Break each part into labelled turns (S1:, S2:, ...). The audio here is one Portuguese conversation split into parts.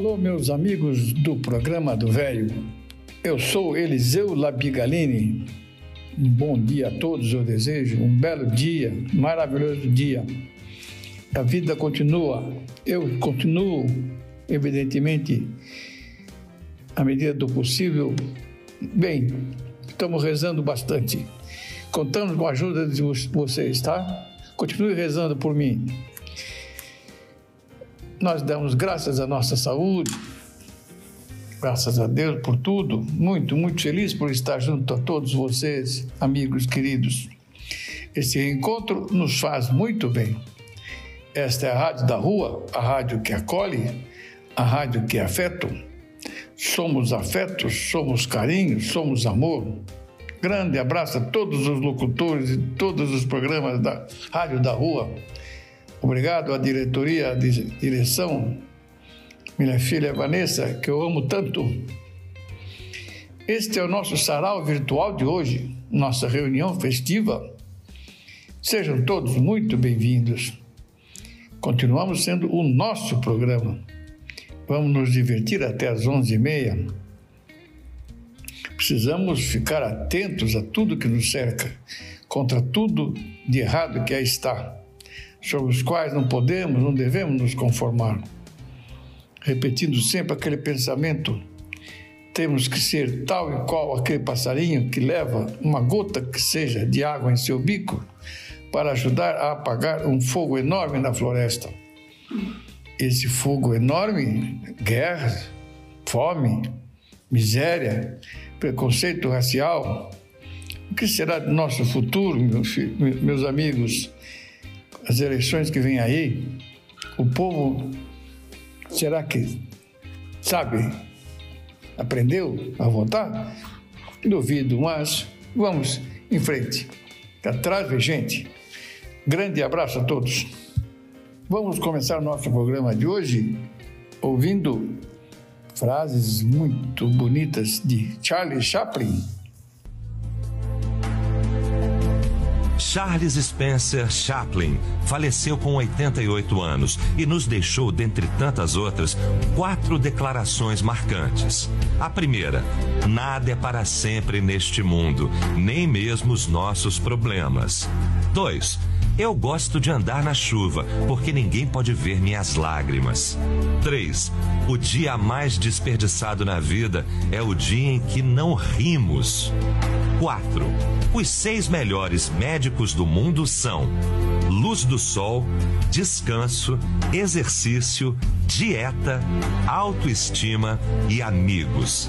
S1: Alô, meus amigos do programa do Velho. Eu sou Eliseu Labigalini. Um bom dia a todos, eu desejo. Um belo dia, maravilhoso dia. A vida continua. Eu continuo, evidentemente, à medida do possível. Bem, estamos rezando bastante. Contamos com a ajuda de vocês, tá? Continue rezando por mim. Nós damos graças à nossa saúde, graças a Deus por tudo. Muito, muito feliz por estar junto a todos vocês, amigos queridos. Esse encontro nos faz muito bem. Esta é a Rádio da Rua, a rádio que acolhe, a rádio que afeta. Somos afetos, somos carinho, somos amor. Grande abraço a todos os locutores e todos os programas da Rádio da Rua. Obrigado à diretoria, à direção, minha filha Vanessa, que eu amo tanto. Este é o nosso sarau virtual de hoje, nossa reunião festiva. Sejam todos muito bem-vindos. Continuamos sendo o nosso programa. Vamos nos divertir até às 11h30. Precisamos ficar atentos a tudo que nos cerca, contra tudo de errado que aí está sobre os quais não podemos, não devemos nos conformar. Repetindo sempre aquele pensamento, temos que ser tal e qual aquele passarinho que leva uma gota que seja de água em seu bico para ajudar a apagar um fogo enorme na floresta. Esse fogo enorme, guerra, fome, miséria, preconceito racial, o que será do nosso futuro, meus amigos? As eleições que vêm aí, o povo, será que sabe, aprendeu a votar? Duvido, mas vamos em frente. Atrás vem gente. Grande abraço a todos. Vamos começar nosso programa de hoje ouvindo frases muito bonitas de Charlie Chaplin.
S2: Charles Spencer Chaplin faleceu com 88 anos e nos deixou, dentre tantas outras, quatro declarações marcantes. A primeira: nada é para sempre neste mundo, nem mesmo os nossos problemas. 2. Eu gosto de andar na chuva, porque ninguém pode ver minhas lágrimas. 3. O dia mais desperdiçado na vida é o dia em que não rimos. 4. Os seis melhores médicos do mundo são luz do sol, descanso, exercício, dieta, autoestima e amigos.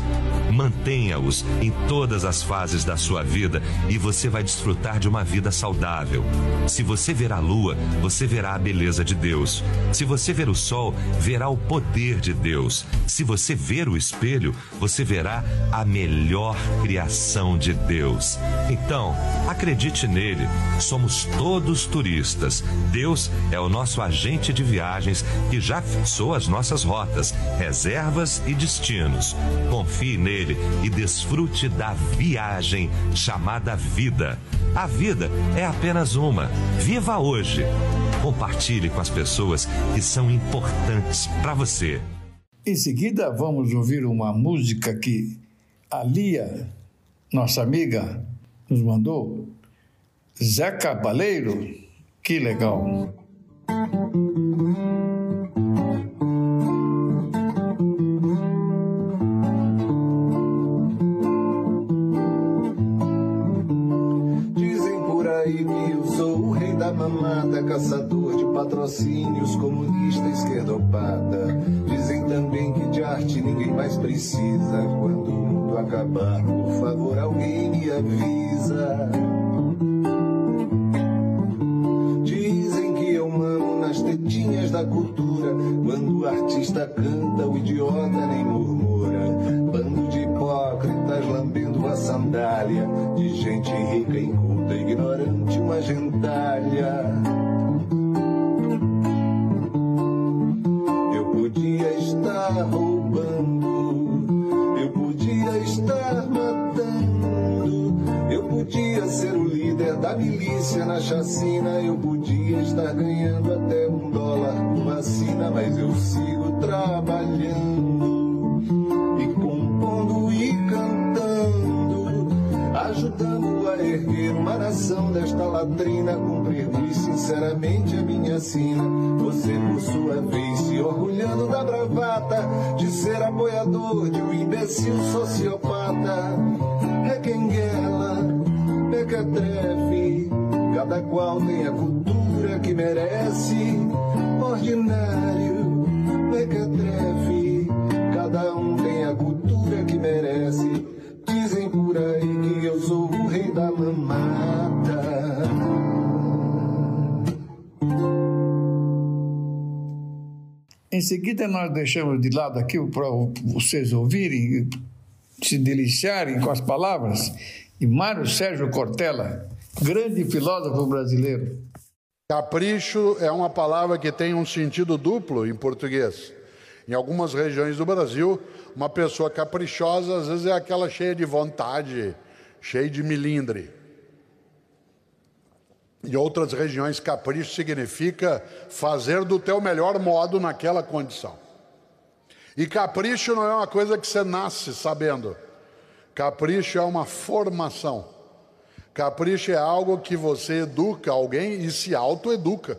S2: Mantenha-os em todas as fases da sua vida e você vai desfrutar de uma vida saudável. Se você ver a lua, você verá a beleza de Deus. Se você ver o sol, verá o poder de Deus. Se você ver o espelho, você verá a melhor criação de Deus. Então, acredite nele. Somos todos turistas. Deus é o nosso agente de viagens que já fixou as nossas rotas, reservas e destinos. Confie nele e desfrute da viagem chamada vida. A vida é apenas uma. Viva hoje. Compartilhe com as pessoas que são importantes para você.
S1: Em seguida, vamos ouvir uma música que a Lia, nossa amiga, nos mandou. Zé Cabaleiro, que legal.
S3: mamada, caçador de patrocínios, comunista esquerdopada. Dizem também que de arte ninguém mais precisa. Quando o mundo acabar, por favor, alguém me avisa. Artista canta, o idiota nem murmura. Bando de hipócritas lambendo a sandália. De gente rica, inculta, ignorante, uma gentalha. Eu podia estar roubando, eu podia estar matando, eu podia ser o líder da milícia na chacina, eu podia estar ganhando até um dólar por vacina, mas eu sigo latrina, cumprir sinceramente a minha sina. Você, por sua vez, se orgulhando da bravata de ser apoiador de um imbecil sociopata. Requenguela, mequetrefe, cada qual tem a cultura que merece. Ordinário, mequetrefe, cada um tem a cultura que merece. Dizem por aí que eu sou o rei da mamata.
S1: Em seguida, nós deixamos de lado aqui para vocês ouvirem, se deliciarem com as palavras, e Mário Sérgio Cortella, grande filósofo brasileiro.
S4: Capricho é uma palavra que tem um sentido duplo em português. Em algumas regiões do Brasil, uma pessoa caprichosa às vezes é aquela cheia de vontade, cheia de milindre. Em outras regiões, capricho significa fazer do teu melhor modo naquela condição. E capricho não é uma coisa que você nasce sabendo. Capricho é uma formação. Capricho é algo que você educa alguém e se autoeduca.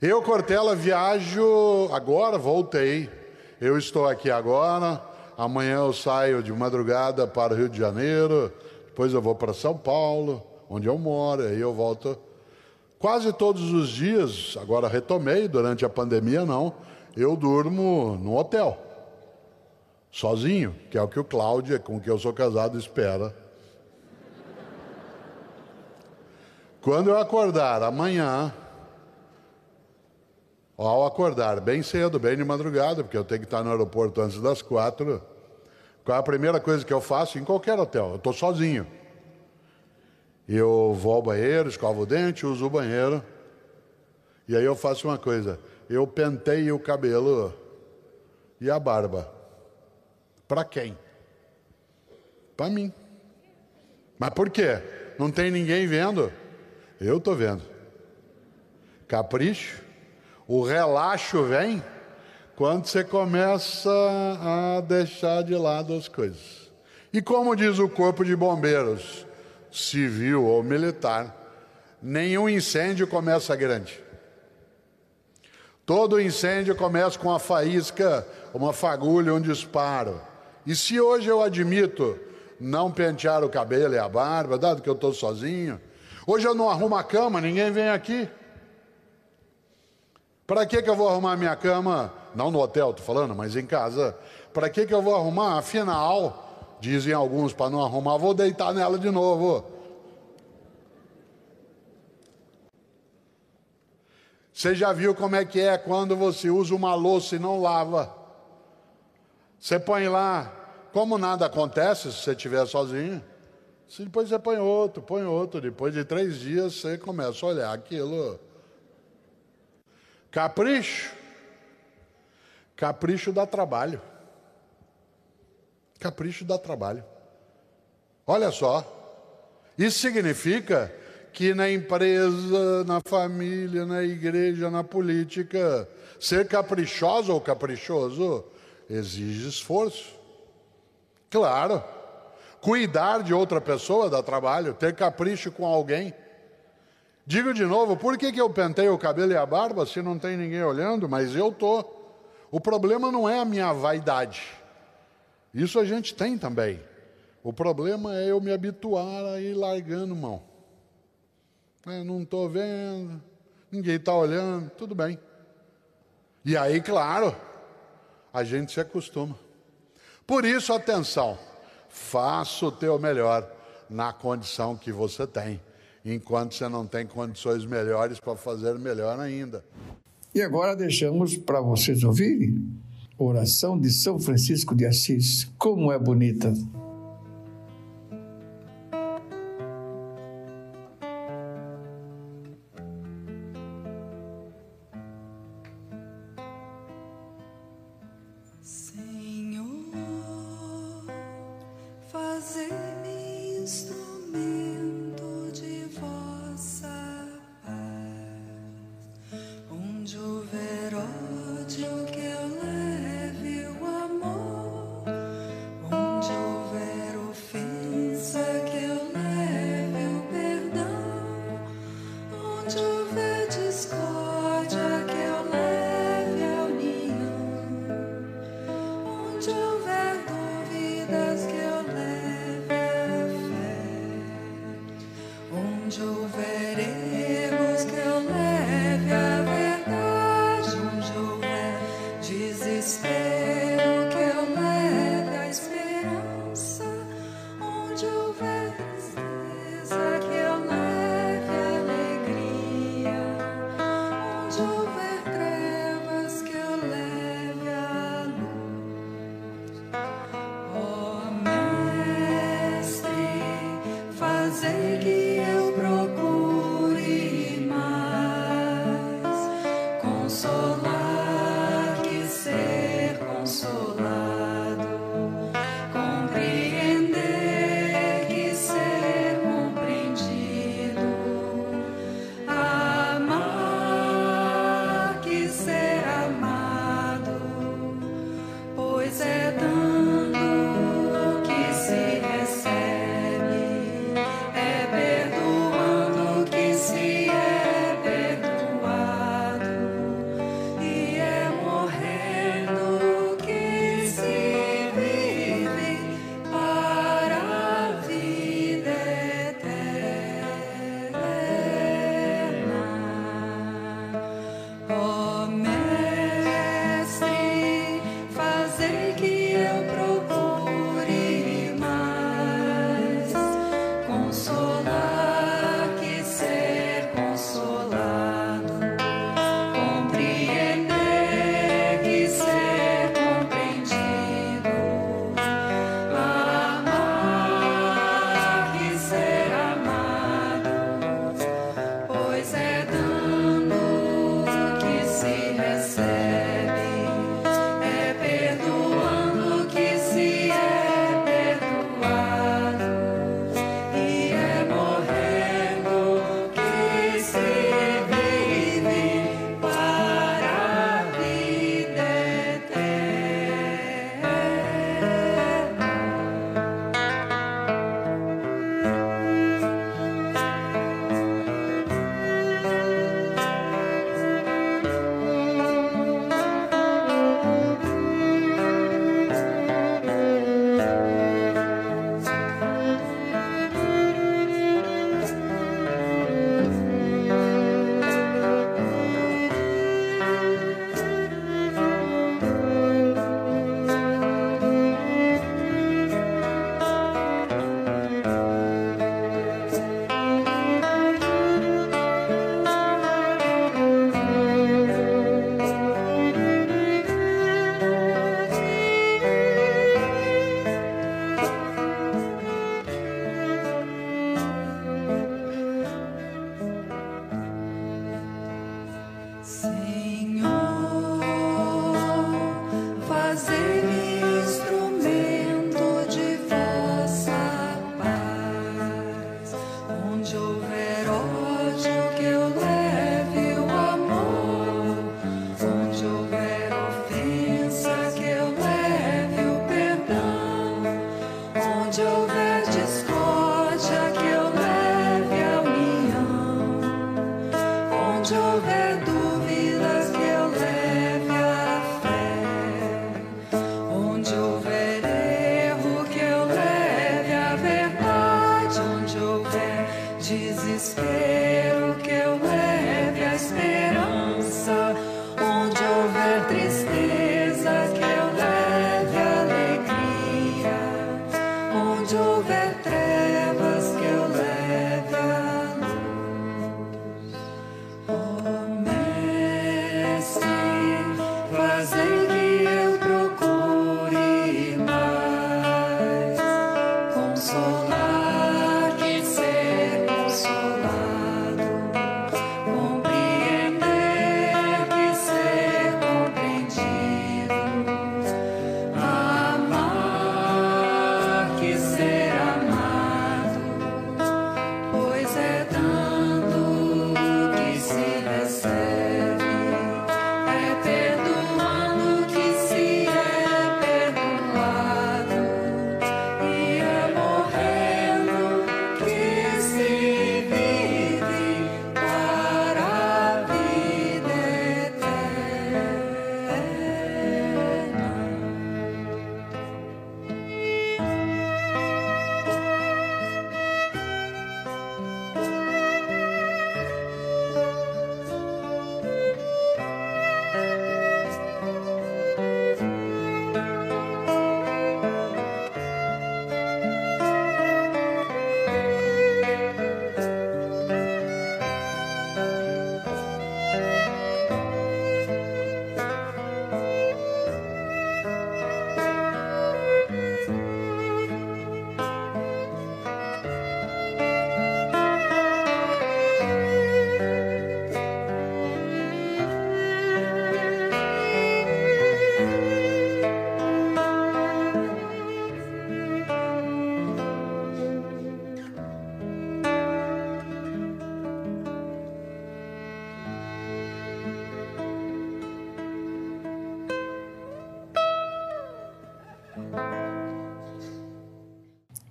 S4: Eu, Cortella, viajo agora, voltei. Eu estou aqui agora. Amanhã eu saio de madrugada para o Rio de Janeiro. Depois eu vou para São Paulo, onde eu moro. Aí eu volto Quase todos os dias, agora retomei, durante a pandemia não, eu durmo no hotel, sozinho, que é o que o Cláudio, com quem eu sou casado, espera. Quando eu acordar amanhã, ao acordar bem cedo, bem de madrugada, porque eu tenho que estar no aeroporto antes das quatro, qual é a primeira coisa que eu faço em qualquer hotel? Eu estou sozinho. Eu vou ao banheiro, escovo o dente, uso o banheiro. E aí eu faço uma coisa: eu penteio o cabelo e a barba. Para quem? Para mim. Mas por quê? Não tem ninguém vendo? Eu estou vendo. Capricho. O relaxo vem quando você começa a deixar de lado as coisas. E como diz o Corpo de Bombeiros, civil ou militar, nenhum incêndio começa grande. Todo incêndio começa com uma faísca, uma fagulha, um disparo. E se hoje eu admito não pentear o cabelo e a barba, dado que eu estou sozinho, hoje eu não arrumo a cama, ninguém vem aqui. Para que, que eu vou arrumar minha cama? Não no hotel, estou falando, mas em casa. Para que, que eu vou arrumar? Afinal, Dizem alguns, para não arrumar, vou deitar nela de novo. Você já viu como é que é quando você usa uma louça e não lava? Você põe lá, como nada acontece se você estiver sozinho, depois você põe outro, põe outro, depois de três dias você começa a olhar aquilo. Capricho. Capricho dá trabalho. Capricho dá trabalho. Olha só, isso significa que na empresa, na família, na igreja, na política, ser caprichoso ou caprichoso exige esforço. Claro, cuidar de outra pessoa dá trabalho, ter capricho com alguém. Digo de novo, por que, que eu pentei o cabelo e a barba se não tem ninguém olhando? Mas eu tô. O problema não é a minha vaidade. Isso a gente tem também. O problema é eu me habituar a ir largando mão. É, não estou vendo, ninguém está olhando, tudo bem. E aí, claro, a gente se acostuma. Por isso, atenção, faça o teu melhor na condição que você tem, enquanto você não tem condições melhores para fazer melhor ainda.
S5: E agora deixamos para vocês ouvirem oração de São Francisco de Assis. Como é bonita!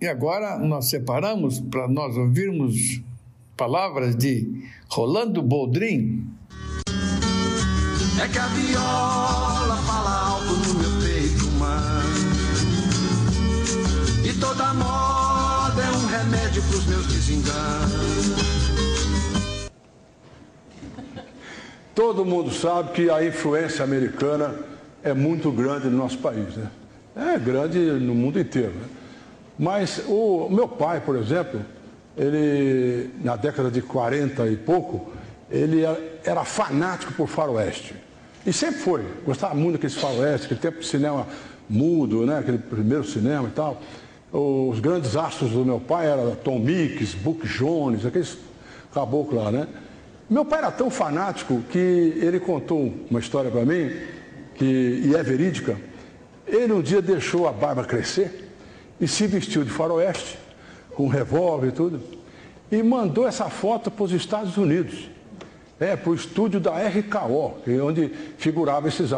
S1: E agora nós separamos para nós ouvirmos palavras de Rolando Boldrin.
S6: É que a viola fala alto no meu peito, mano. E toda moda é um remédio pros meus desenganos.
S7: Todo mundo sabe que a influência americana é muito grande no nosso país, né? É grande no mundo inteiro. Né? Mas o meu pai, por exemplo, ele, na década de 40 e pouco, ele era fanático por faroeste. E sempre foi. Gostava muito daquele faroeste, aquele tempo de cinema mudo, né? aquele primeiro cinema e tal. Os grandes astros do meu pai eram Tom Mix, Buck Jones, aqueles caboclos lá, né? Meu pai era tão fanático que ele contou uma história para mim, que, e é verídica. Ele um dia deixou a barba crescer e se vestiu de faroeste, com revólver e tudo, e mandou essa foto para os Estados Unidos. É, para o estúdio da RKO, é onde figuravam esses,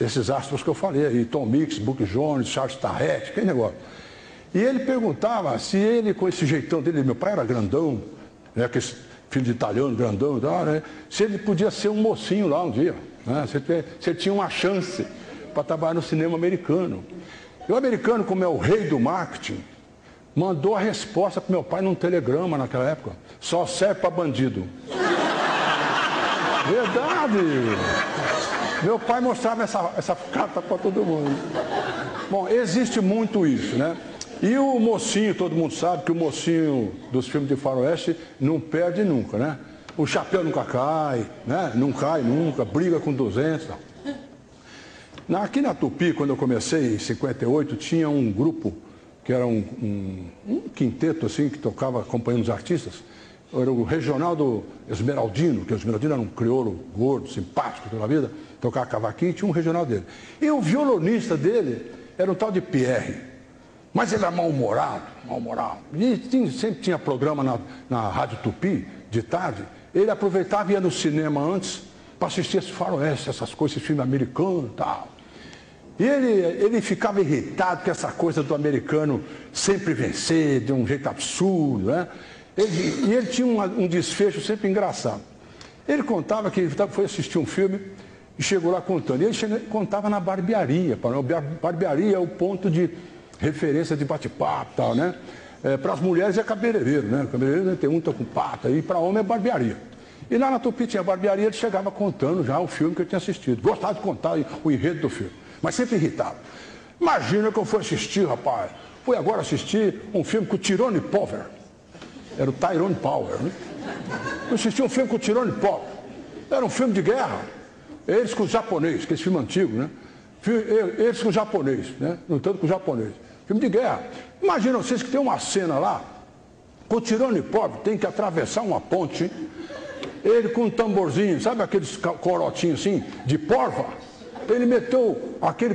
S7: esses astros que eu falei Tom Mix, Buck Jones, Charles Tarrett, que negócio. E ele perguntava se ele, com esse jeitão dele, meu pai era grandão, né, que filho de italiano, grandão tal, né? Se ele podia ser um mocinho lá um dia, né? Se, ele, se ele tinha uma chance para trabalhar no cinema americano. E o americano, como é o rei do marketing, mandou a resposta para meu pai num telegrama naquela época. Só serve para bandido. Verdade! Meu pai mostrava essa, essa carta para todo mundo. Bom, existe muito isso, né? E o mocinho, todo mundo sabe que o mocinho dos filmes de faroeste não perde nunca, né? O chapéu nunca cai, né? Não cai nunca, briga com 200. Não. Aqui na Tupi, quando eu comecei em 58, tinha um grupo que era um, um, um quinteto assim, que tocava acompanhando os artistas. Era o Regional Esmeraldino, que o Esmeraldino era um crioulo gordo, simpático toda a vida, tocava cavaquinho tinha um regional dele. E o violonista dele era um tal de Pierre. Mas ele era mal-humorado, mal-humorado. E tinha, sempre tinha programa na, na Rádio Tupi, de tarde. Ele aproveitava e ia no cinema antes para assistir esse faroeste, essas coisas, esse filme americano e tal. E ele, ele ficava irritado com essa coisa do americano sempre vencer, de um jeito absurdo, né? Ele, e ele tinha um, um desfecho sempre engraçado. Ele contava que foi assistir um filme e chegou lá contando. E ele chegou, contava na barbearia. Barbearia é o ponto de referência de bate-papo tal, né? É, para as mulheres é cabeleireiro, né? Cabeleireiro tem um tá com pata, e para homem é barbearia. E lá na Tupi tinha barbearia, ele chegava contando já o filme que eu tinha assistido. Gostava de contar o enredo do filme, mas sempre irritado. Imagina que eu fui assistir, rapaz. Fui agora assistir um filme com o Tyrone Power. Era o Tyrone Power, né? Eu assisti um filme com o Tyrone Power. Era um filme de guerra. Eles com os japoneses, que é esse filme antigo, né? Eles com o japonês, né? Lutando com o japonês. Filme de guerra. Imagina vocês que tem uma cena lá, com o tirone pobre tem que atravessar uma ponte, ele com um tamborzinho, sabe aqueles corotinhos assim, de porva? Ele meteu aquele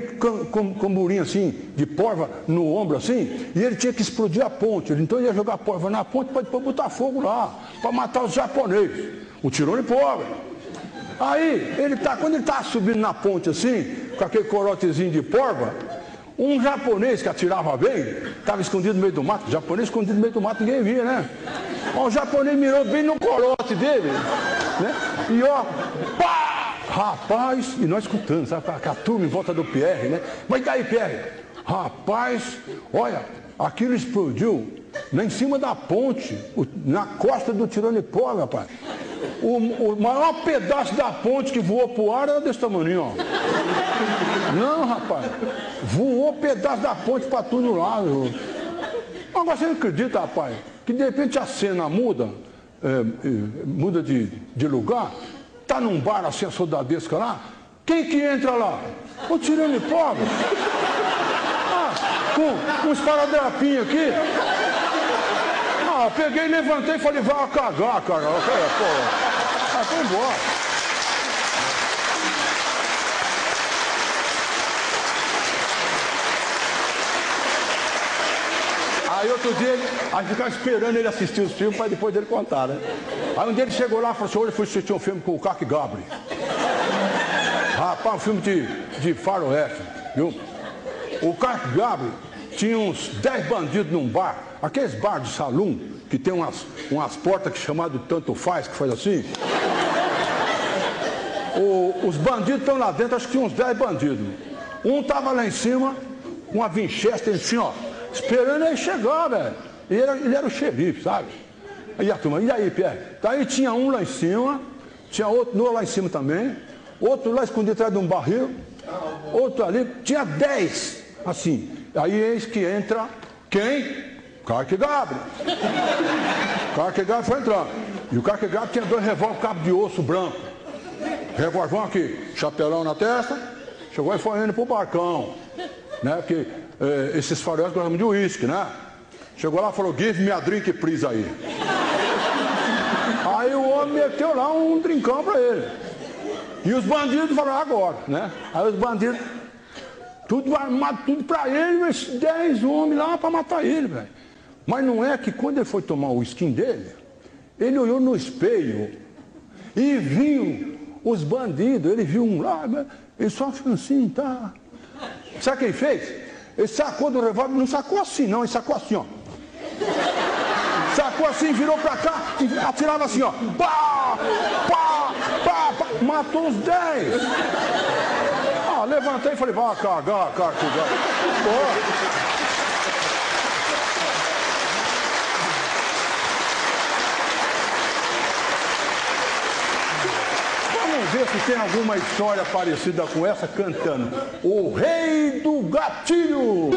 S7: camburinho assim, de porva, no ombro assim, e ele tinha que explodir a ponte. Então ele ia jogar porva na ponte para depois botar fogo lá, para matar os japoneses. O tirone pobre. Aí, ele tá, quando ele está subindo na ponte assim, com aquele corotezinho de porva, um japonês que atirava bem, estava escondido no meio do mato. O japonês escondido no meio do mato, ninguém via, né? O japonês mirou bem no corote dele, né? E ó, pá! Rapaz, e nós escutando, sabe? Com a turma em volta do Pierre, né? Mas daí, Pierre? Rapaz, olha, aquilo explodiu lá em cima da ponte, na costa do Tiranipó, rapaz. O, o, maior pedaço da ponte que voou pro ar era desse tamanho, ó. Não, rapaz. Voou pedaço da ponte para tudo lá. Meu. Agora você não acredita, rapaz, que de repente a cena muda, é, é, muda de, de lugar, tá num bar assim, a soldadesca lá, quem que entra lá? O tirando pobre. Ah, com, com os paradrapinhos aqui. Ah, peguei, levantei e falei, vai cagar, cara. Pô, ah, foi embora. Aí outro dia, ele, aí ficava esperando ele assistir os filmes para depois dele contar, né? Aí um dia ele chegou lá e falou assim, hoje eu fui assistir um filme com o Clark Gable. Rapaz, um filme de, de faroeste, viu? O Clark Gable tinha uns 10 bandidos num bar, aqueles bar de salão, que tem umas, umas portas que chamado tanto faz, que faz assim. O, os bandidos estão lá dentro, acho que uns 10 bandidos. Um tava lá em cima, com a Winchester assim, ó, esperando ele chegar, velho. Ele era, ele era o xerife, sabe? E a turma, e aí, Pierre? Daí tinha um lá em cima, tinha outro lá em cima também, outro lá escondido atrás de um barril, outro ali, tinha dez, assim. Aí eis que entra quem? Carque Gabriel. Carque Gabriel foi entrando. E o Carque Gabriel tinha dois revólver cabo de osso branco. Revólver aqui, chapelão na testa, chegou e foi indo pro barcão. Né? Porque eh, esses faróis gostam de uísque, né? Chegou lá e falou, give me a drink please aí. Aí o homem meteu lá um drinkão para ele. E os bandidos falaram, agora, né? Aí os bandidos, tudo armado, tudo para ele, mas 10 homens lá para matar ele, velho. Mas não é que quando ele foi tomar o skin dele, ele olhou no espelho e viu os bandidos, ele viu um lá, ele só ficou assim, tá. Sabe o que ele fez? Ele sacou do revólver, não sacou assim não, ele sacou assim, ó. Sacou assim, virou pra cá e atirava assim, ó. Pá, pá, pá, pá. Matou uns 10. Ah, levantei e falei, vai cagar, cagar. Pô. Vamos ver se tem alguma história parecida com essa cantando. O Rei do Gatilho.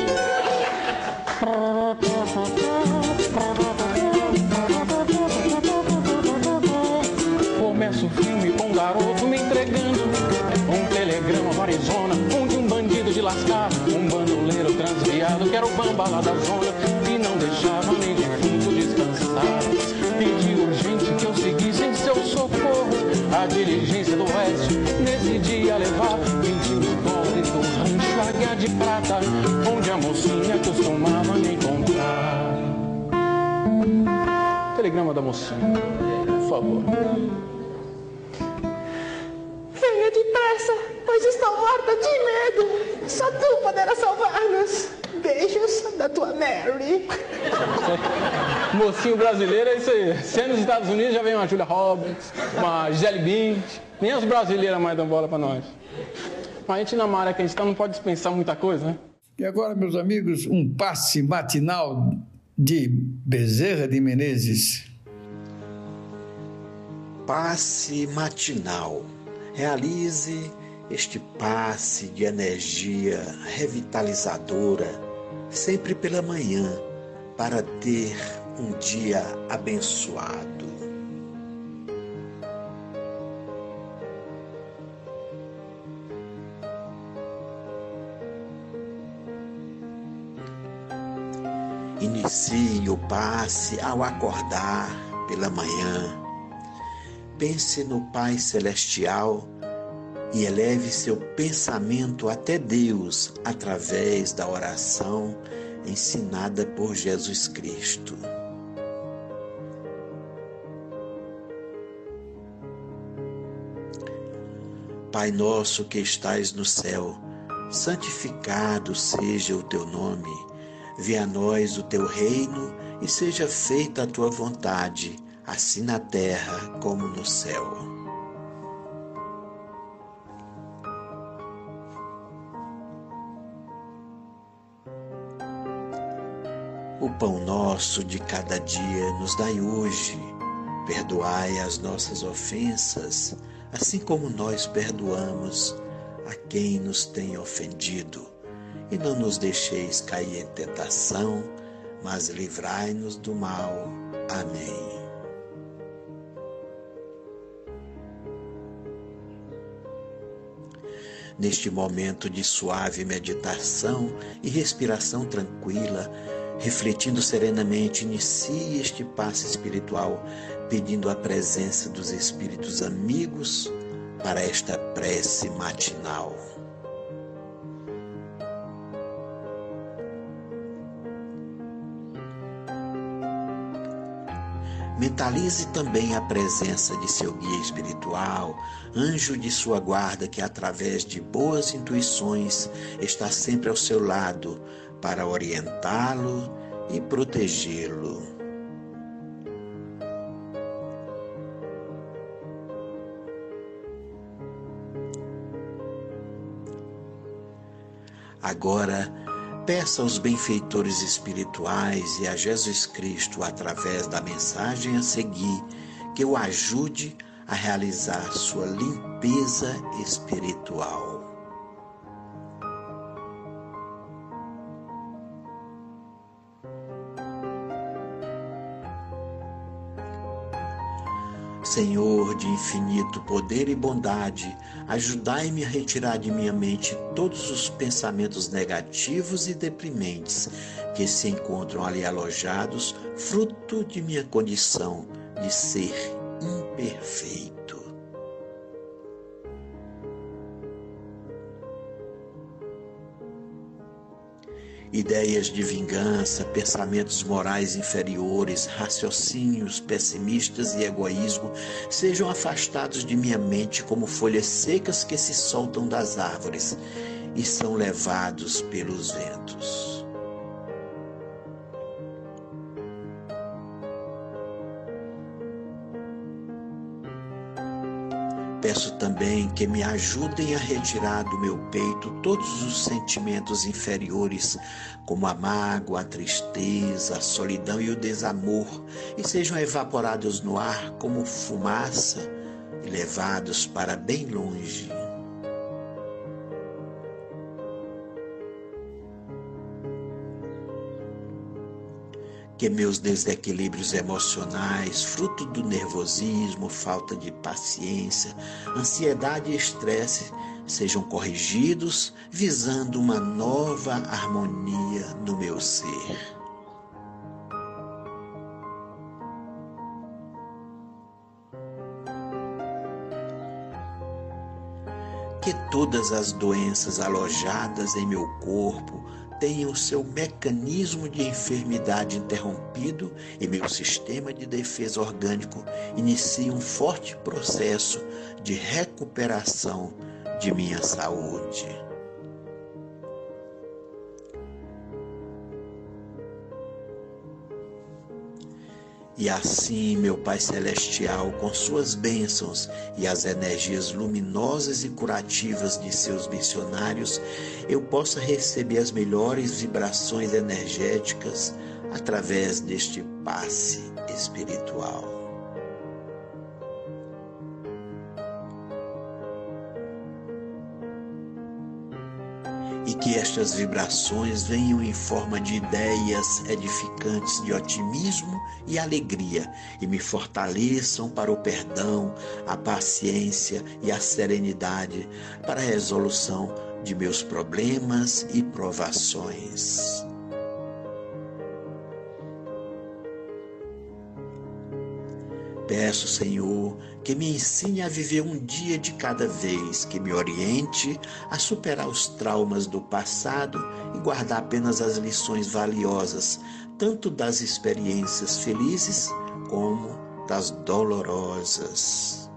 S8: Começa o filme com um garoto me entregando um telegrama para Arizona, onde um bandido de lascar, um bandoleiro transviado, que era o bamba lá da zona, e não deixava nem defunto descansar. Pediu urgente que eu seguisse em seu socorro a diligência do oeste, nesse dia levar 20 mil dólares do rancho Águia de Prata, onde a mocinha costumava me encontrar. Telegrama da mocinha, por favor.
S9: Venha depressa, pois estou morta de medo. Só tu poderá salvar-nos. Beijos da tua Mary.
S8: Mocinho brasileiro é isso aí. Sendo nos Estados Unidos já vem uma Julia Roberts, uma Gisele Bint. Nem as brasileiras mais dão bola para nós. Mas a gente na área que a gente está não pode dispensar muita coisa, né?
S1: E agora, meus amigos, um passe matinal de Bezerra de Menezes.
S10: Passe matinal. Realize este passe de energia revitalizadora sempre pela manhã para ter um dia abençoado. Inicie o passe ao acordar pela manhã. Pense no Pai Celestial e eleve seu pensamento até Deus através da oração ensinada por Jesus Cristo. Pai nosso que estais no céu, santificado seja o teu nome. Venha a nós o teu reino e seja feita a tua vontade, assim na terra como no céu. Pão nosso de cada dia nos dai hoje. Perdoai as nossas ofensas, assim como nós perdoamos a quem nos tem ofendido. E não nos deixeis cair em tentação, mas livrai-nos do mal. Amém. Neste momento de suave meditação e respiração tranquila, refletindo serenamente, inicie este passo espiritual, pedindo a presença dos espíritos amigos para esta prece matinal. Mentalize também a presença de seu guia espiritual, anjo de sua guarda que, através de boas intuições, está sempre ao seu lado para orientá-lo e protegê-lo. Agora, peça aos benfeitores espirituais e a Jesus Cristo, através da mensagem a seguir, que o ajude a realizar sua limpeza espiritual. Senhor de infinito poder e bondade, ajudai-me a retirar de minha mente todos os pensamentos negativos e deprimentes que se encontram ali alojados, fruto de minha condição de ser imperfeito. Ideias de vingança, pensamentos morais inferiores, raciocínios pessimistas e egoísmo sejam afastados de minha mente como folhas secas que se soltam das árvores e são levados pelos ventos. Também que me ajudem a retirar do meu peito todos os sentimentos inferiores, como a mágoa, a tristeza, a solidão e o desamor, e sejam evaporados no ar como fumaça e levados para bem longe. Que meus desequilíbrios emocionais, fruto do nervosismo, falta de paciência, ansiedade e estresse, sejam corrigidos, visando uma nova harmonia no meu ser. Que todas as doenças alojadas em meu corpo, tenha o seu mecanismo de enfermidade interrompido e meu sistema de defesa orgânico inicie um forte processo de recuperação de minha saúde. E assim, meu Pai Celestial, com suas bênçãos e as energias luminosas e curativas de seus missionários, eu possa receber as melhores vibrações energéticas através deste passe espiritual. Que estas vibrações venham em forma de ideias edificantes de otimismo e alegria e me fortaleçam para o perdão, a paciência e a serenidade para a resolução de meus problemas e provações. Peço, Senhor, que me ensine a viver um dia de cada vez, que me oriente a superar os traumas do passado e guardar apenas as lições valiosas, tanto das experiências felizes como das dolorosas.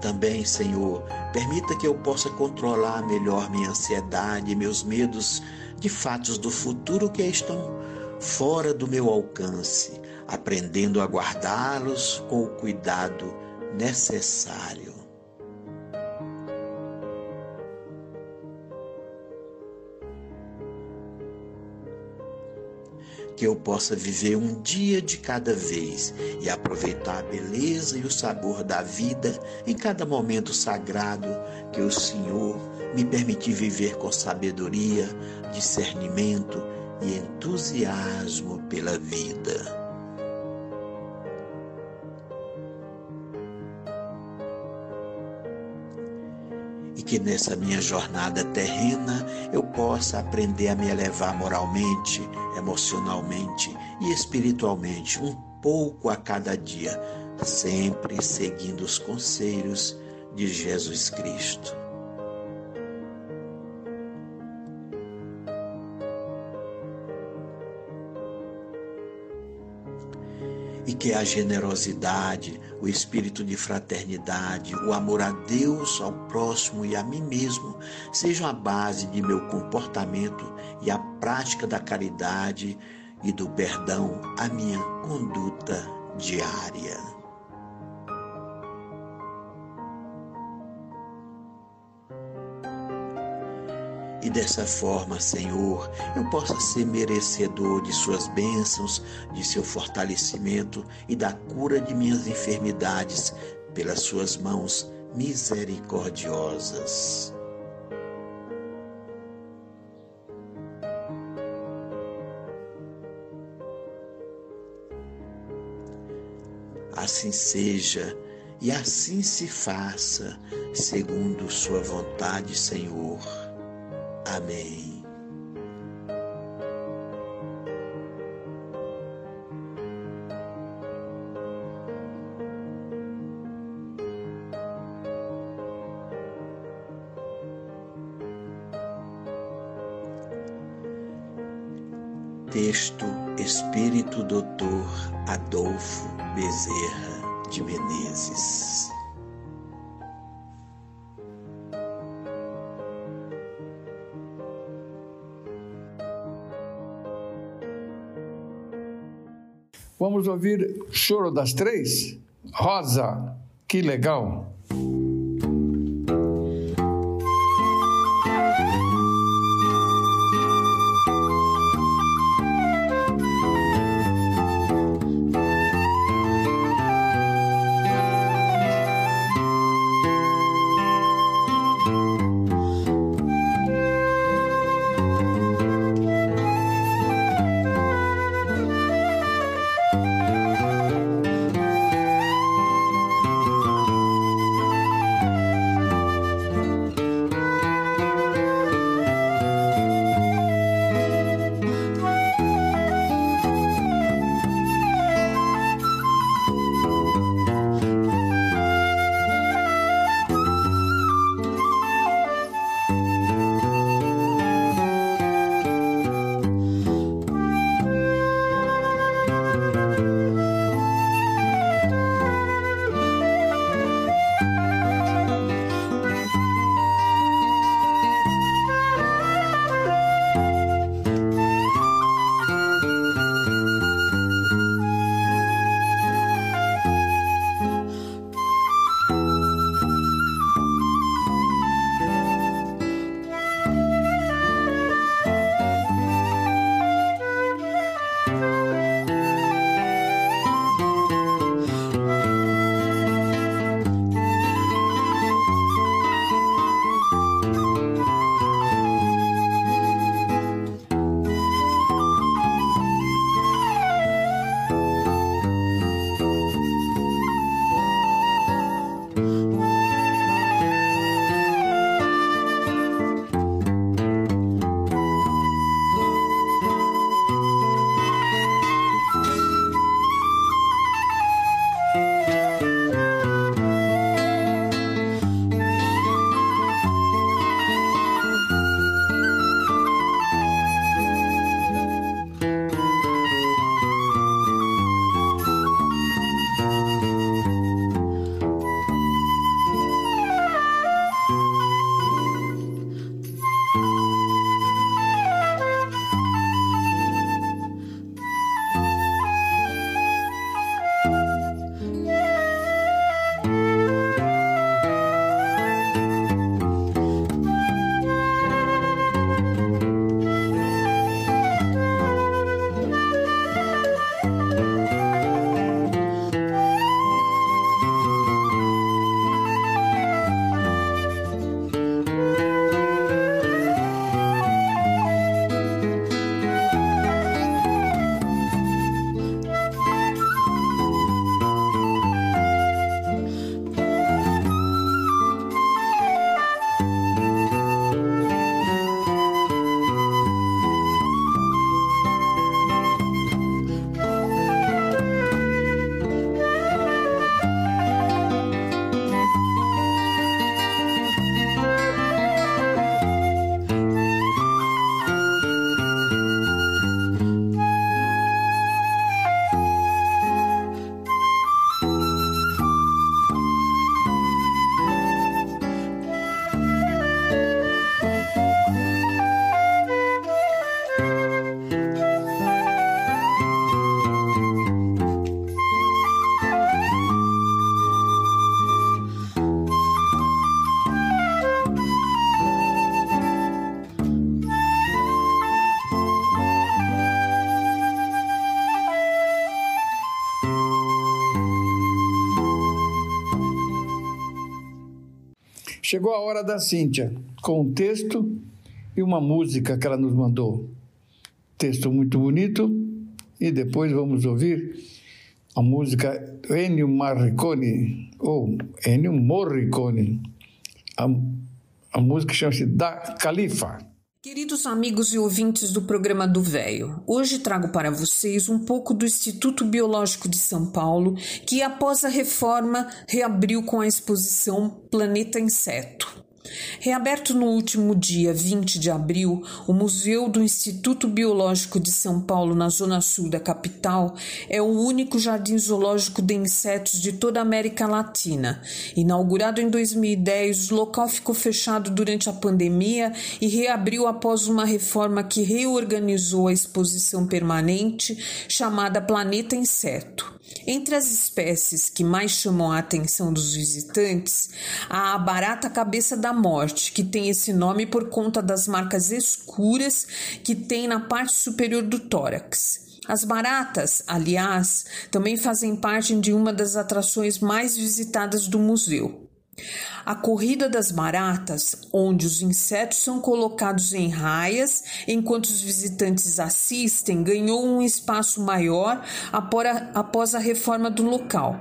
S10: Também, Senhor, permita que eu possa controlar melhor minha ansiedade e meus medos de fatos do futuro que estão fora do meu alcance, aprendendo a guardá-los com o cuidado necessário. que eu possa viver um dia de cada vez e aproveitar a beleza e o sabor da vida em cada momento sagrado que o Senhor me permitir viver com sabedoria, discernimento e entusiasmo pela vida. e que nessa minha jornada terrena eu possa aprender a me elevar moralmente, emocionalmente e espiritualmente um pouco a cada dia, sempre seguindo os conselhos de Jesus Cristo. Que a generosidade, o espírito de fraternidade, o amor a Deus, ao próximo e a mim mesmo sejam a base de meu comportamento e a prática da caridade e do perdão a minha conduta diária. E dessa forma, Senhor, eu possa ser merecedor de Suas bênçãos, de seu fortalecimento e da cura de minhas enfermidades pelas Suas mãos misericordiosas. Assim seja e assim se faça, segundo Sua vontade, Senhor. Amém. Texto Espírito Doutor Adolfo Bezerra de Menezes.
S1: Vamos ouvir Choro das Três? Rosa, que legal! Chegou a hora da Cíntia, com um texto e uma música que ela nos mandou. Texto muito bonito, e depois vamos ouvir a música Ennio Morricone, ou Ennio Morricone. A, a música chama-se Da Califa.
S11: Queridos amigos e ouvintes do programa do Véio, hoje trago para vocês um pouco do Instituto Biológico de São Paulo, que após a reforma reabriu com a exposição Planeta Inseto. Reaberto no último dia 20 de abril, o Museu do Instituto Biológico de São Paulo, na zona sul da capital, é o único jardim zoológico de insetos de toda a América Latina. Inaugurado em 2010, o local ficou fechado durante a pandemia e reabriu após uma reforma que reorganizou a exposição permanente chamada Planeta Inseto. Entre as espécies que mais chamam a atenção dos visitantes, há a barata cabeça da morte, que tem esse nome por conta das marcas escuras que tem na parte superior do tórax. As baratas, aliás, também fazem parte de uma das atrações mais visitadas do museu. A corrida das baratas, onde os insetos são colocados em raias enquanto os visitantes assistem, ganhou um espaço maior após a reforma do local.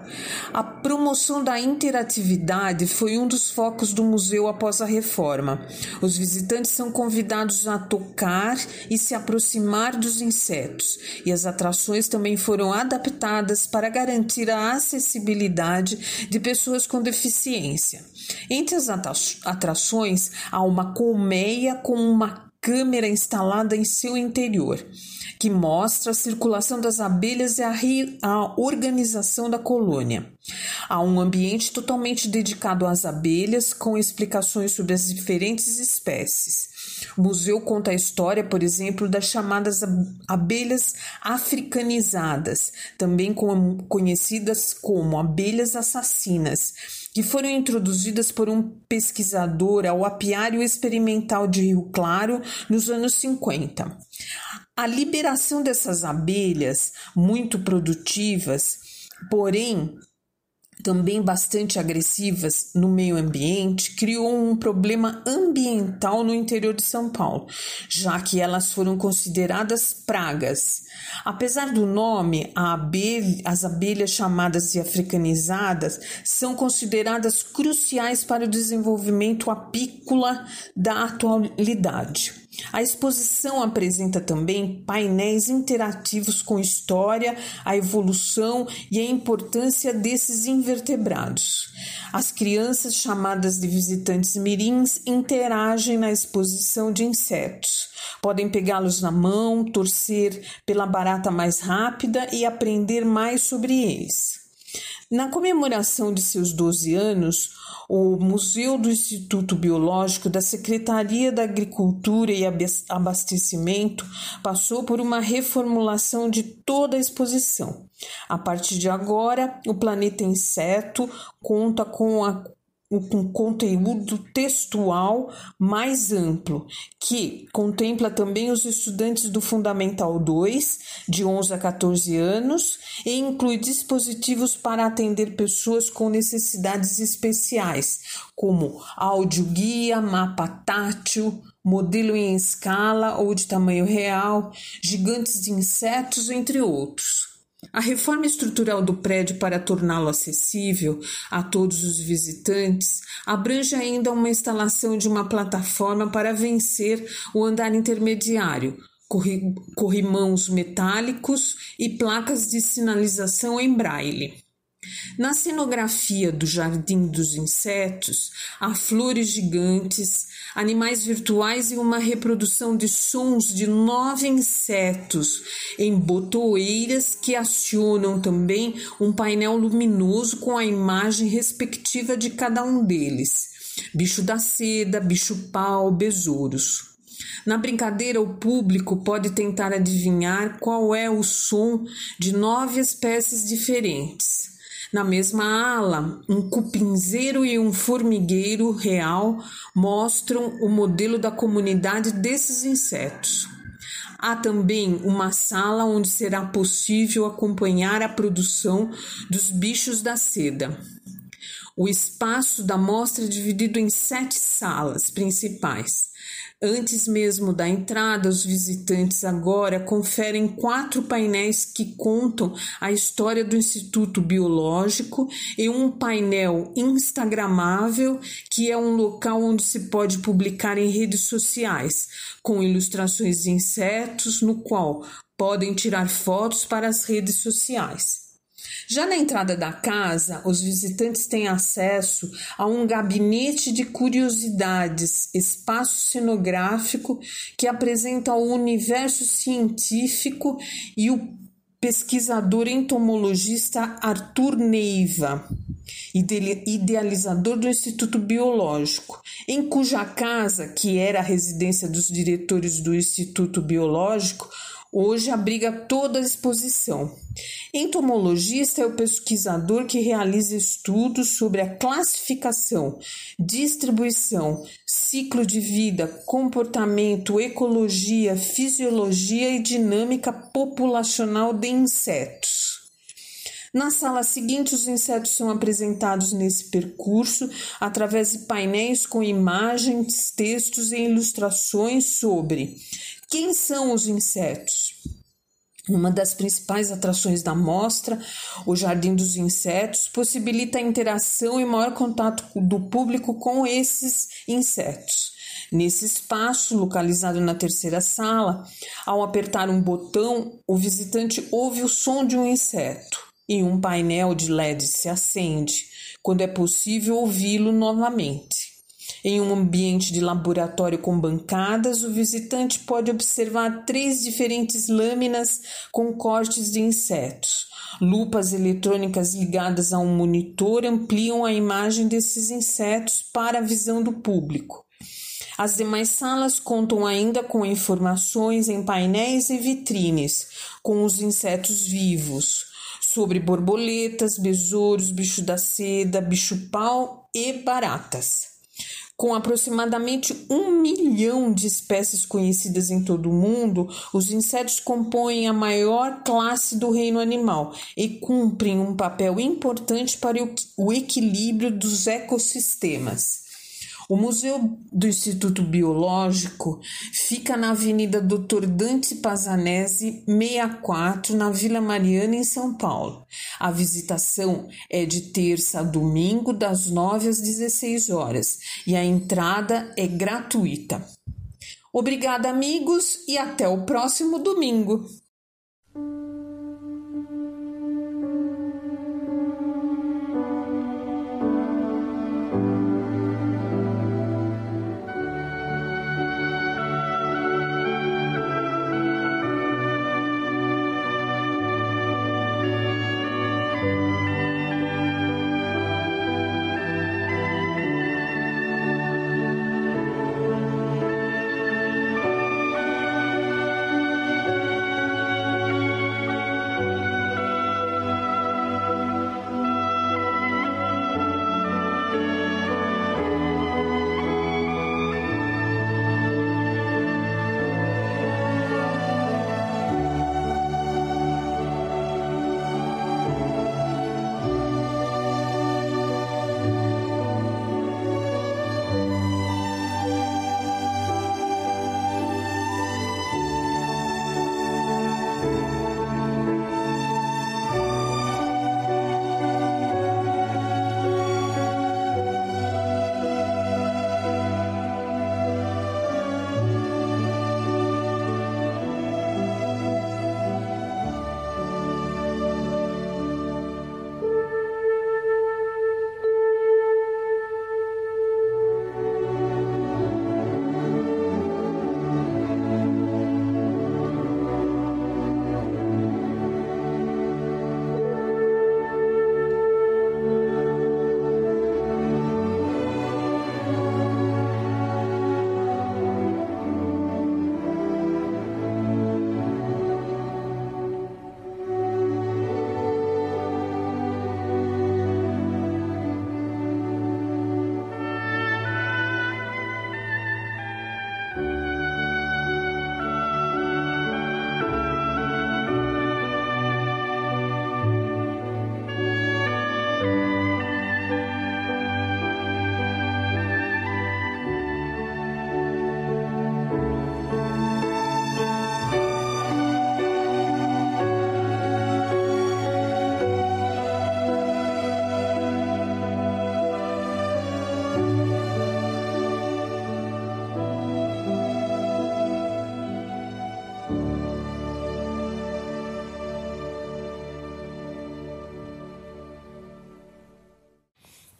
S11: A promoção da interatividade foi um dos focos do museu após a reforma. Os visitantes são convidados a tocar e se aproximar dos insetos, e as atrações também foram adaptadas para garantir a acessibilidade de pessoas com deficiência. Entre as atrações há uma colmeia com uma câmera instalada em seu interior, que mostra a circulação das abelhas e a, a, organização da colônia. Há um ambiente totalmente dedicado às abelhas, com explicações sobre as diferentes espécies. O museu conta a história, por exemplo, das chamadas abelhas africanizadas, também conhecidas como abelhas assassinas, que foram introduzidas por um pesquisador ao apiário experimental de Rio Claro nos anos 50. A liberação dessas abelhas, muito produtivas, porém também bastante agressivas no meio ambiente, criou um problema ambiental no interior de São Paulo, já que elas foram consideradas pragas. Apesar do nome, abelha, as abelhas chamadas de africanizadas são consideradas cruciais para o desenvolvimento apícola da atualidade. A exposição apresenta também painéis interativos com história, a evolução e a importância desses invertebrados. As crianças, chamadas de visitantes mirins, interagem na exposição de insetos. Podem pegá-los na mão, torcer pela barata mais rápida e aprender mais sobre eles. Na comemoração de seus 12 anos, o Museu do Instituto Biológico da Secretaria da Agricultura e Abastecimento passou por uma reformulação de toda a exposição. A partir de agora, o Planeta Inseto conta com a um conteúdo textual mais amplo, que contempla também os estudantes do Fundamental 2, de 11 a 14 anos, e inclui dispositivos para atender pessoas com necessidades especiais, como áudio guia, mapa tátil, modelo em escala ou de tamanho real, gigantes de insetos, entre outros. A reforma estrutural do prédio para torná-lo acessível a todos os visitantes abrange ainda uma instalação de uma plataforma para vencer o andar intermediário, corrimãos metálicos e placas de sinalização em braille. Na cenografia do Jardim dos Insetos, há flores gigantes, animais virtuais e uma reprodução de sons de nove insetos em botoeiras que acionam também um painel luminoso com a imagem respectiva de cada um deles: bicho da seda, bicho-pau, besouros. Na brincadeira, o público pode tentar adivinhar qual é o som de nove espécies diferentes. Na mesma ala, um cupinzeiro e um formigueiro real mostram o modelo da comunidade desses insetos. Há também uma sala onde será possível acompanhar a produção dos bichos da seda. O espaço da mostra é dividido em sete salas principais. Antes mesmo da entrada, os visitantes agora conferem quatro painéis que contam a história do Instituto Biológico e um painel instagramável, que é um local onde se pode publicar em redes sociais, com ilustrações de insetos, no qual podem tirar fotos para as redes sociais. Já na entrada da casa, os visitantes têm acesso a um gabinete de curiosidades, espaço cenográfico que apresenta o universo científico e o pesquisador entomologista Arthur Neiva, idealizador do Instituto Biológico, em cuja casa, que era a residência dos diretores do Instituto Biológico, Hoje abriga toda a exposição. Entomologista é o pesquisador que realiza estudos sobre a classificação, distribuição, ciclo de vida, comportamento, ecologia, fisiologia e dinâmica populacional de insetos. Na sala seguinte, os insetos são apresentados nesse percurso através de painéis com imagens, textos e ilustrações sobre quem são os insetos? Uma das principais atrações da mostra, o Jardim dos Insetos, possibilita a interação e maior contato do público com esses insetos. Nesse espaço, localizado na terceira sala, ao apertar um botão, o visitante ouve o som de um inseto e um painel de LED se acende, quando é possível ouvi-lo novamente. Em um ambiente de laboratório com bancadas, o visitante pode observar três diferentes lâminas com cortes de insetos. Lupas eletrônicas ligadas a um monitor ampliam a imagem desses insetos para a visão do público. As demais salas contam ainda com informações em painéis e vitrines com os insetos vivos, sobre borboletas, besouros, bicho da seda, bicho-pau e baratas. Com aproximadamente um milhão de espécies conhecidas em todo o mundo, os insetos compõem a maior classe do reino animal e cumprem um papel importante para o equilíbrio dos ecossistemas. O Museu do Instituto Biológico fica na Avenida Doutor Dante Pazanese 64, na Vila Mariana, em São Paulo. A visitação é de terça a domingo, das 9 às 16 horas, e a entrada é gratuita. Obrigada, amigos, e até o próximo domingo.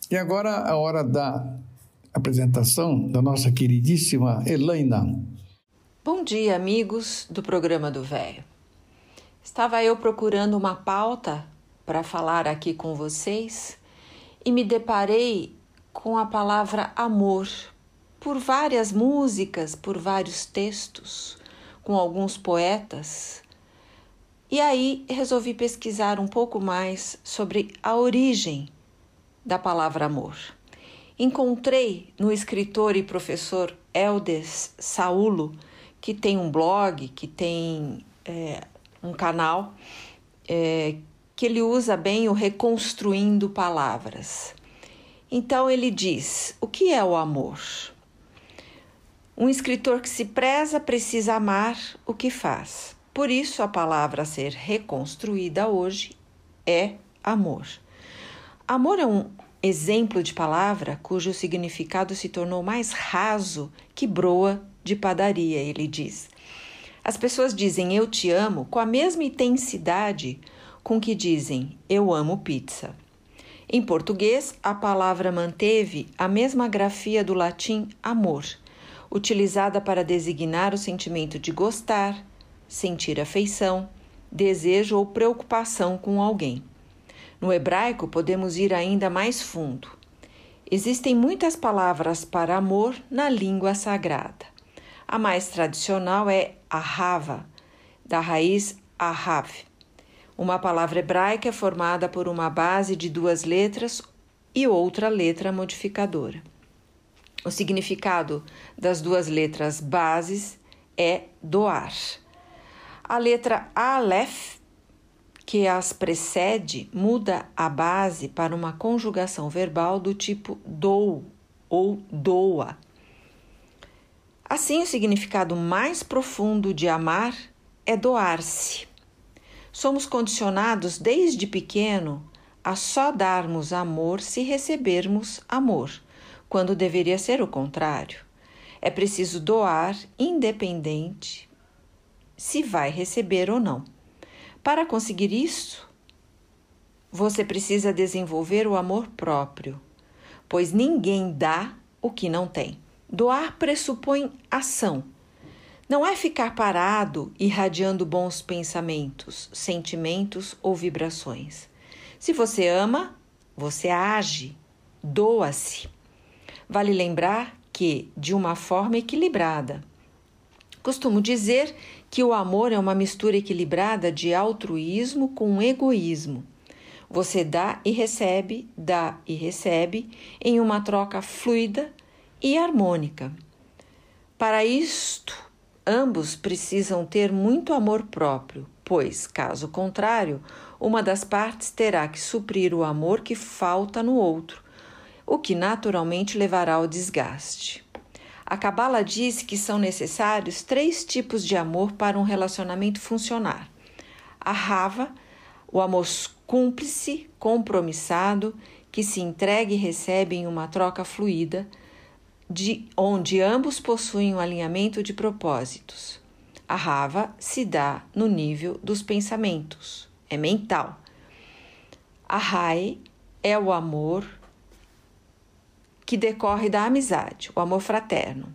S1: E agora a hora da apresentação da nossa queridíssima Elaina.
S12: Bom dia, amigos do programa do Velho. Estava eu procurando uma pauta para falar aqui com vocês e me deparei com a palavra amor por várias músicas, por vários textos, com alguns poetas. E aí resolvi pesquisar um pouco mais sobre a origem da palavra amor. Encontrei no escritor e professor Eldes Saulo, que tem um blog, que tem é, um canal, é, que ele usa bem o reconstruindo palavras. Então ele diz: o que é o amor? Um escritor que se preza precisa amar o que faz. Por isso, a palavra a ser reconstruída hoje é amor. Amor é um exemplo de palavra cujo significado se tornou mais raso que broa de padaria, ele diz. As pessoas dizem eu te amo com a mesma intensidade com que dizem eu amo pizza. Em português, a palavra manteve a mesma grafia do latim amor utilizada para designar o sentimento de gostar, sentir afeição, desejo ou preocupação com alguém. No hebraico, podemos ir ainda mais fundo. Existem muitas palavras para amor na língua sagrada. A mais tradicional é ahava, da raiz ahav. Uma palavra hebraica é formada por uma base de duas letras e outra letra modificadora. O significado das duas letras bases é doar. A letra Aleph, que as precede, muda a base para uma conjugação verbal do tipo dou ou doa. Assim, o significado mais profundo de amar é doar-se. Somos condicionados desde pequeno a só darmos amor se recebermos amor quando deveria ser o contrário. É preciso doar, independente se vai receber ou não. Para conseguir isso, você precisa desenvolver o amor próprio, pois ninguém dá o que não tem. Doar pressupõe ação. Não é ficar parado irradiando bons pensamentos, sentimentos ou vibrações. Se você ama, você age, doa-se. Vale lembrar que de uma forma equilibrada. Costumo dizer que o amor é uma mistura equilibrada de altruísmo com egoísmo. Você dá e recebe, dá e recebe em uma troca fluida e harmônica. Para isto, ambos precisam ter muito amor próprio, pois, caso contrário, uma das partes terá que suprir o amor que falta no outro, o que naturalmente levará ao desgaste. A Cabala diz que são necessários três tipos de amor para um relacionamento funcionar: a rava, o amor cúmplice, compromissado, que se entrega e recebe em uma troca fluida, de onde ambos possuem um alinhamento de propósitos. A rava se dá no nível dos pensamentos, é mental. A rai é o amor que decorre da amizade, o amor fraterno.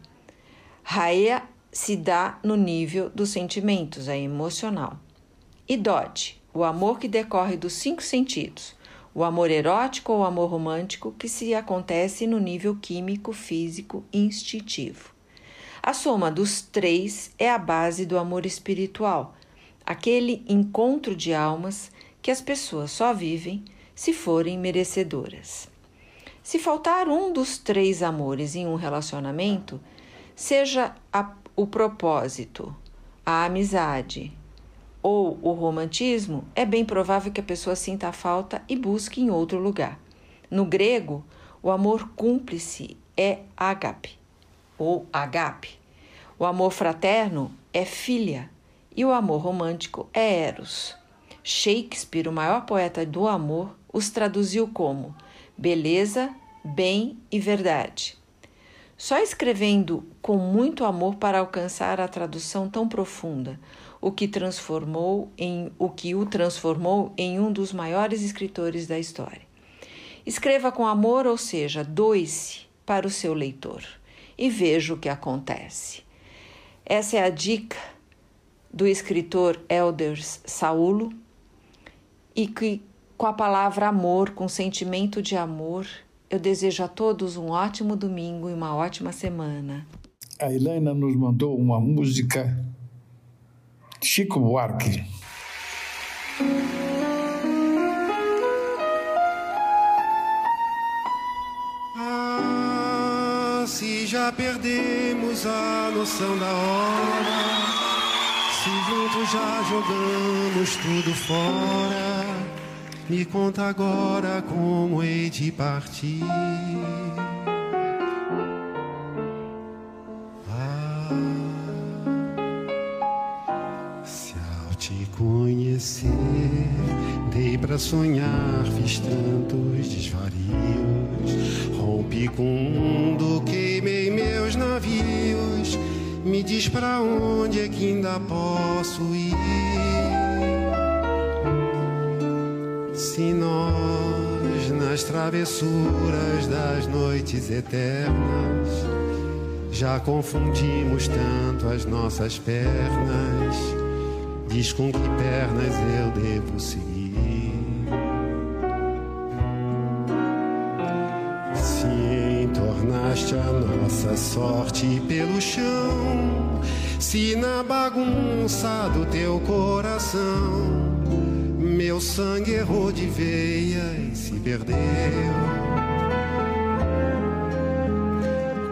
S12: Raia se dá no nível dos sentimentos, é emocional. E Dodge, o amor que decorre dos cinco sentidos, o amor erótico ou amor romântico que se acontece no nível químico, físico e instintivo. A soma dos três é a base do amor espiritual, aquele encontro de almas que as pessoas só vivem se forem merecedoras. Se faltar um dos três amores em um relacionamento, seja a, o propósito, a amizade ou o romantismo, é bem provável que a pessoa sinta a falta e busque em outro lugar. No grego, o amor cúmplice é agape ou agape. O amor fraterno é filha e o amor romântico é eros. Shakespeare, o maior poeta do amor, os traduziu como beleza, bem e verdade. Só escrevendo com muito amor para alcançar a tradução tão profunda, o que transformou em o que o transformou em um dos maiores escritores da história. Escreva com amor, ou seja, doe-se para o seu leitor e veja o que acontece. Essa é a dica do escritor Elders Saulo e que com a palavra amor, com sentimento de amor, eu desejo a todos um ótimo domingo e uma ótima semana.
S1: A Helena nos mandou uma música Chico Buarque.
S13: Ah, se já perdemos a noção da hora, se juntos já jogamos tudo fora, me conta agora como hei de partir. conhecer. Dei para sonhar, fiz tantos desvarios. Rompi com o mundo, queimei meus navios. Me diz para onde é que ainda posso ir. Se nós, nas travessuras das noites eternas, já confundimos tanto as nossas pernas Diz com que pernas eu devo seguir. Se entornaste a nossa sorte pelo chão, se na bagunça do teu coração meu sangue errou de veia e se perdeu.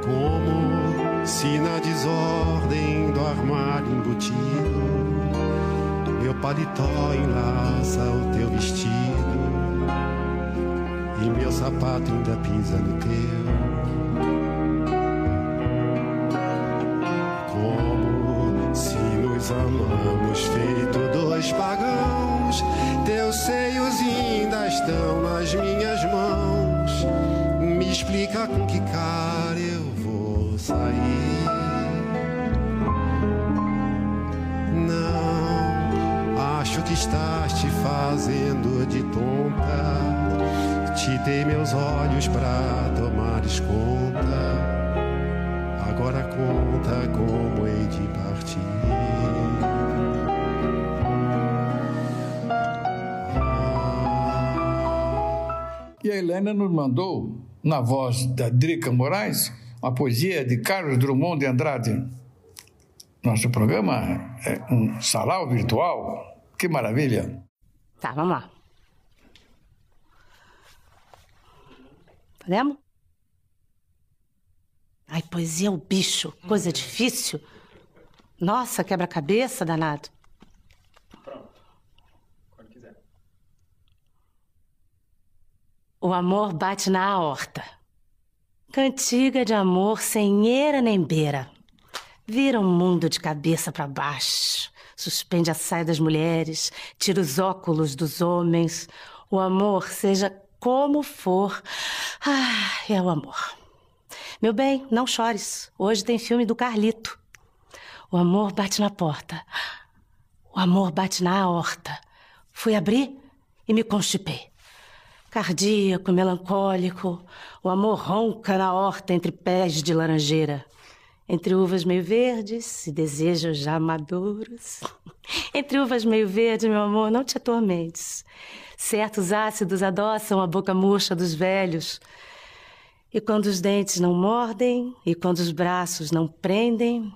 S13: Como se na desordem do armário embutido paletó enlaça o teu vestido e meu sapato ainda pisa no teu. Meus olhos para tomares conta. Agora conta como hei de partir.
S1: E a Helena nos mandou, na voz da Drica Moraes, uma poesia de Carlos Drummond de Andrade. Nosso programa é um salão virtual que maravilha!
S14: Tá, vamos lá. Podemos? Ai, poesia é o bicho, coisa difícil. Nossa, quebra-cabeça, danado.
S15: Pronto. Quando quiser.
S14: O amor bate na aorta. Cantiga de amor sem eira nem beira. Vira o mundo de cabeça para baixo suspende a saia das mulheres, tira os óculos dos homens. O amor, seja como for, ah, é o amor. Meu bem, não chores. Hoje tem filme do Carlito. O amor bate na porta. O amor bate na horta. Fui abrir e me constipei. Cardíaco, melancólico, o amor ronca na horta entre pés de laranjeira entre uvas meio verdes e desejos já maduros. Entre uvas meio verdes, meu amor, não te atormentes. Certos ácidos adoçam a boca murcha dos velhos. E quando os dentes não mordem e quando os braços não prendem,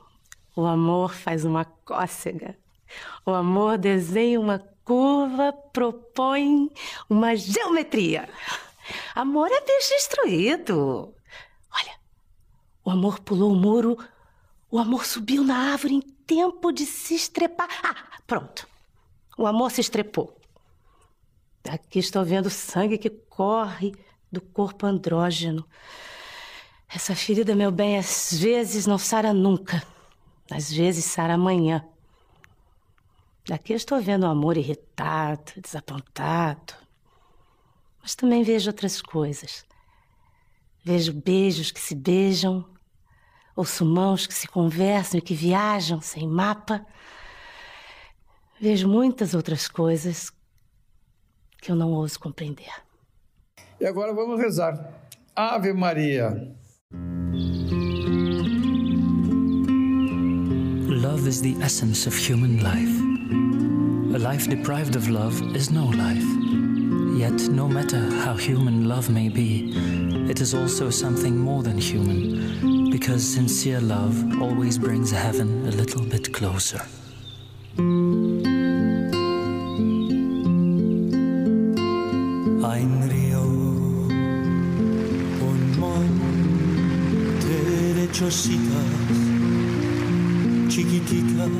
S14: o amor faz uma cócega. O amor desenha uma curva, propõe uma geometria. Amor é bicho instruído. O amor pulou o muro, o amor subiu na árvore em tempo de se estrepar. Ah, pronto. O amor se estrepou. Aqui estou vendo sangue que corre do corpo andrógeno. Essa ferida, meu bem, às vezes não sara nunca. Às vezes sara amanhã. Daqui estou vendo o amor irritado, desapontado. Mas também vejo outras coisas. Vejo beijos que se beijam, Ouço mãos que se conversam e que viajam sem mapa. Vejo muitas outras coisas que eu não ouso compreender.
S1: E agora vamos rezar. Ave Maria.
S16: Love is the essence of human life. A life deprived of love is no life. Yet, no matter how human love may be, it is also something more than human, because sincere love always brings heaven a little bit closer.
S17: De chocitas chiquititas,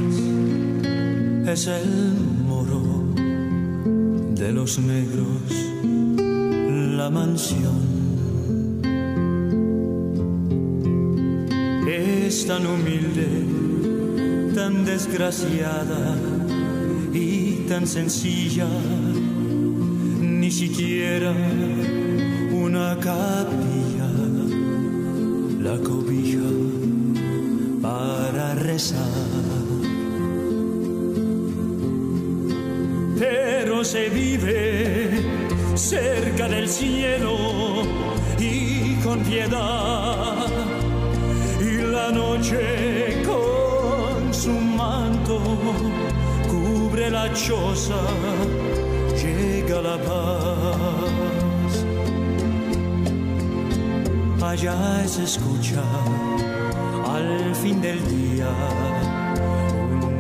S17: es el moro de los negros, la mansión. Es tan humilde, tan desgraciada y tan sencilla, ni siquiera una capilla la cobija para rezar. Pero se vive cerca del cielo y con piedad. Y la noche con su manto cubre la choza, llega la paz. Allá se escucha al fin del día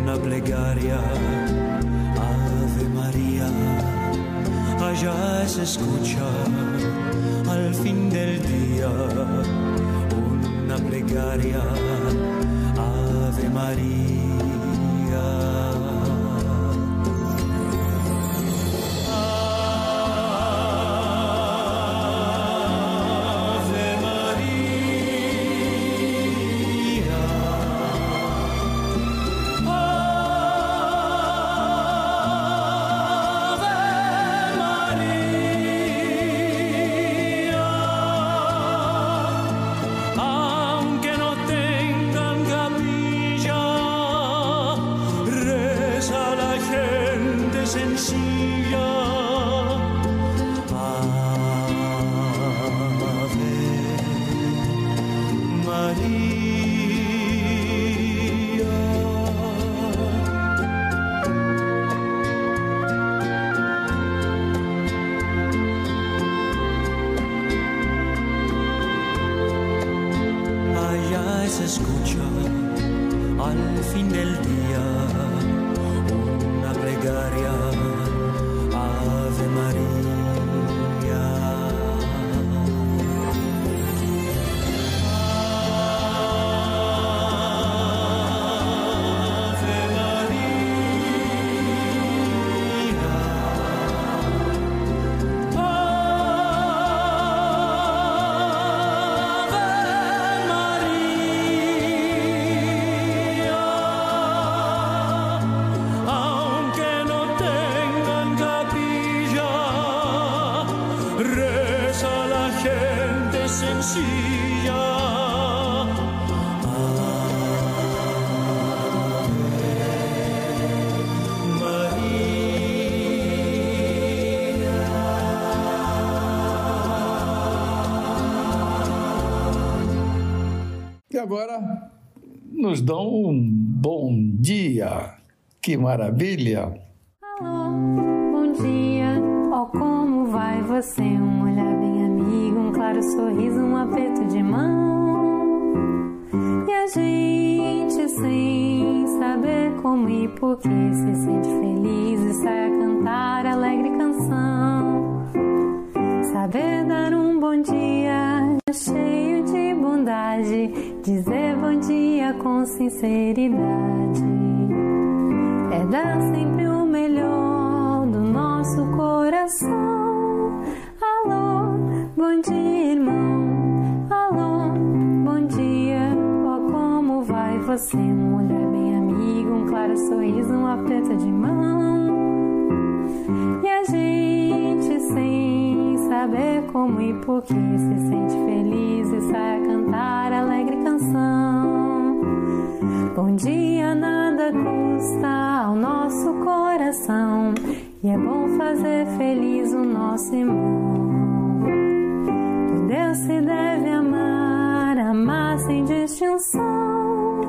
S17: una plegaria, Ave María, allá se escucha al fin del día una plegaria, Ave María.
S1: Nos dão um bom dia. Que maravilha!
S18: Bom dia, ó como vai você? Um olhar bem amigo, um claro sorriso, um aperto de mão. E a gente sem saber como e por que se sente feliz e sai a cantar alegre canção. Saber dar um bom dia cheio de bondade, dizer bom dia com sinceridade. É dar sempre o melhor do nosso coração. Alô, bom dia, irmão. Alô, bom dia. Oh, como vai você? Um olhar bem amigo, um claro sorriso, um aperto de mão. E a gente sem saber como e por que se sente feliz e sai a é cantar alegre canção. Bom dia, nada custa ao nosso coração e é bom fazer feliz o nosso irmão. Que Deus se deve amar, amar sem distinção.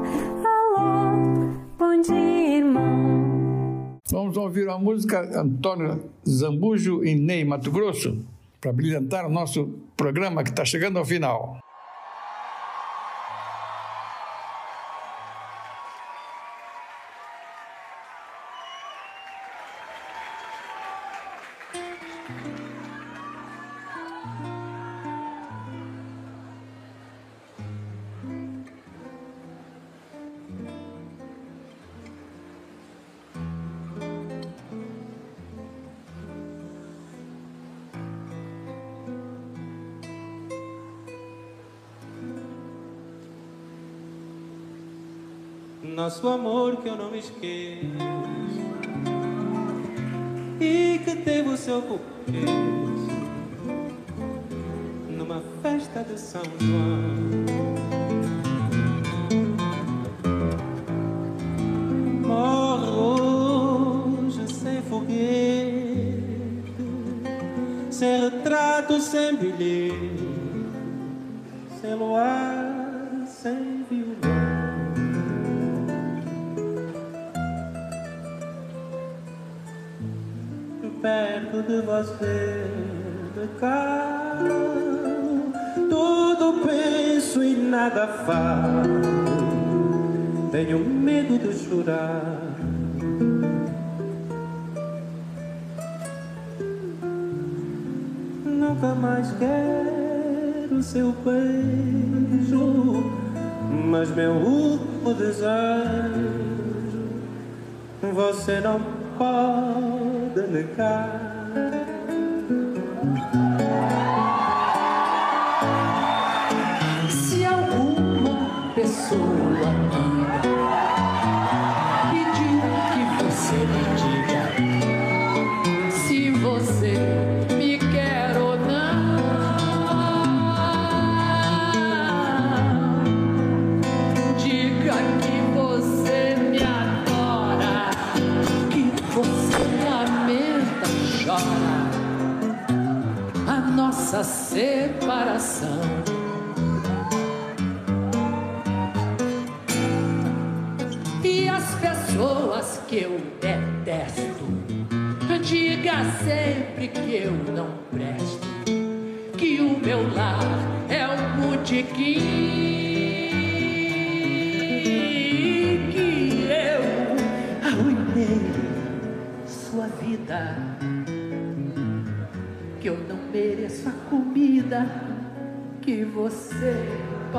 S18: Alô, bom dia, irmão.
S1: Vamos ouvir a música Antônio Zambujo e Ney Mato Grosso para brilhantar o nosso programa que está chegando ao final.
S19: Nosso amor que eu não me esqueço. E que teve o seu começo Numa festa de São João. Morre hoje sem foguete Sem retrato, sem bilhete Sem luar, sem perto de você me calo Tudo penso e nada falo Tenho medo de chorar. Nunca mais quero seu beijo Mas meu último desejo Você não pode
S20: Se alguma pessoa pedir que você me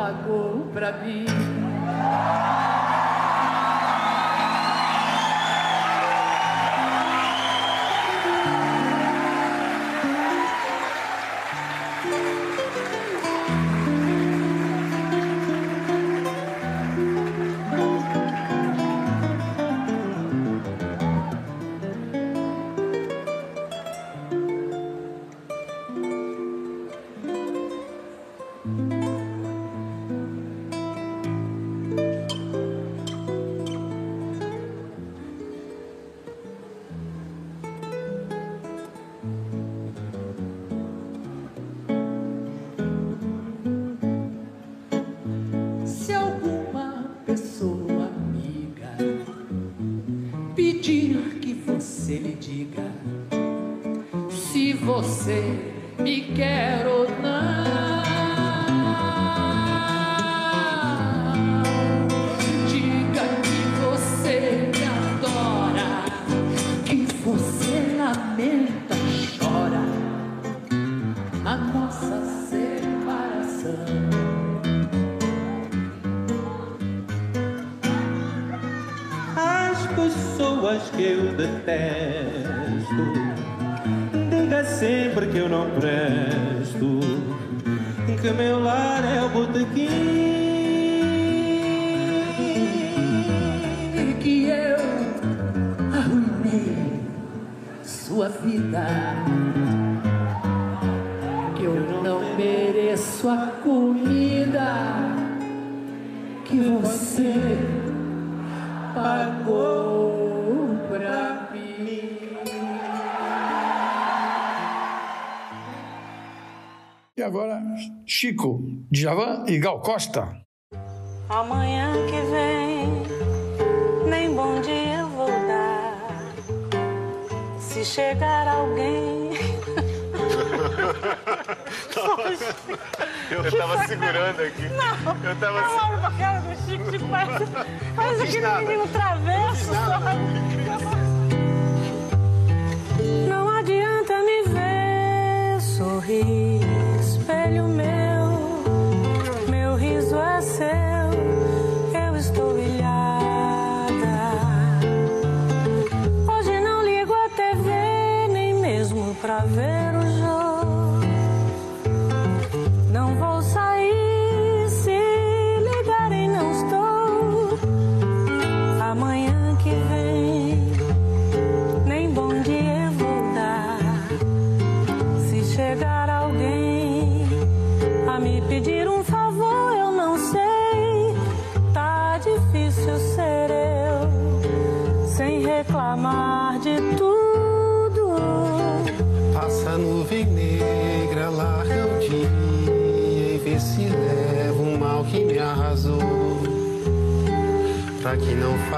S20: pagou pra mim.
S1: Costa.
S21: Amanhã que vem, nem bom dia eu vou dar. Se chegar alguém.
S22: Eu tava segurando aqui.
S21: Não,
S22: Eu tava
S21: não olha pra cara do Chico, aquele menino travesso, sabe? Não adianta me ver sorrir,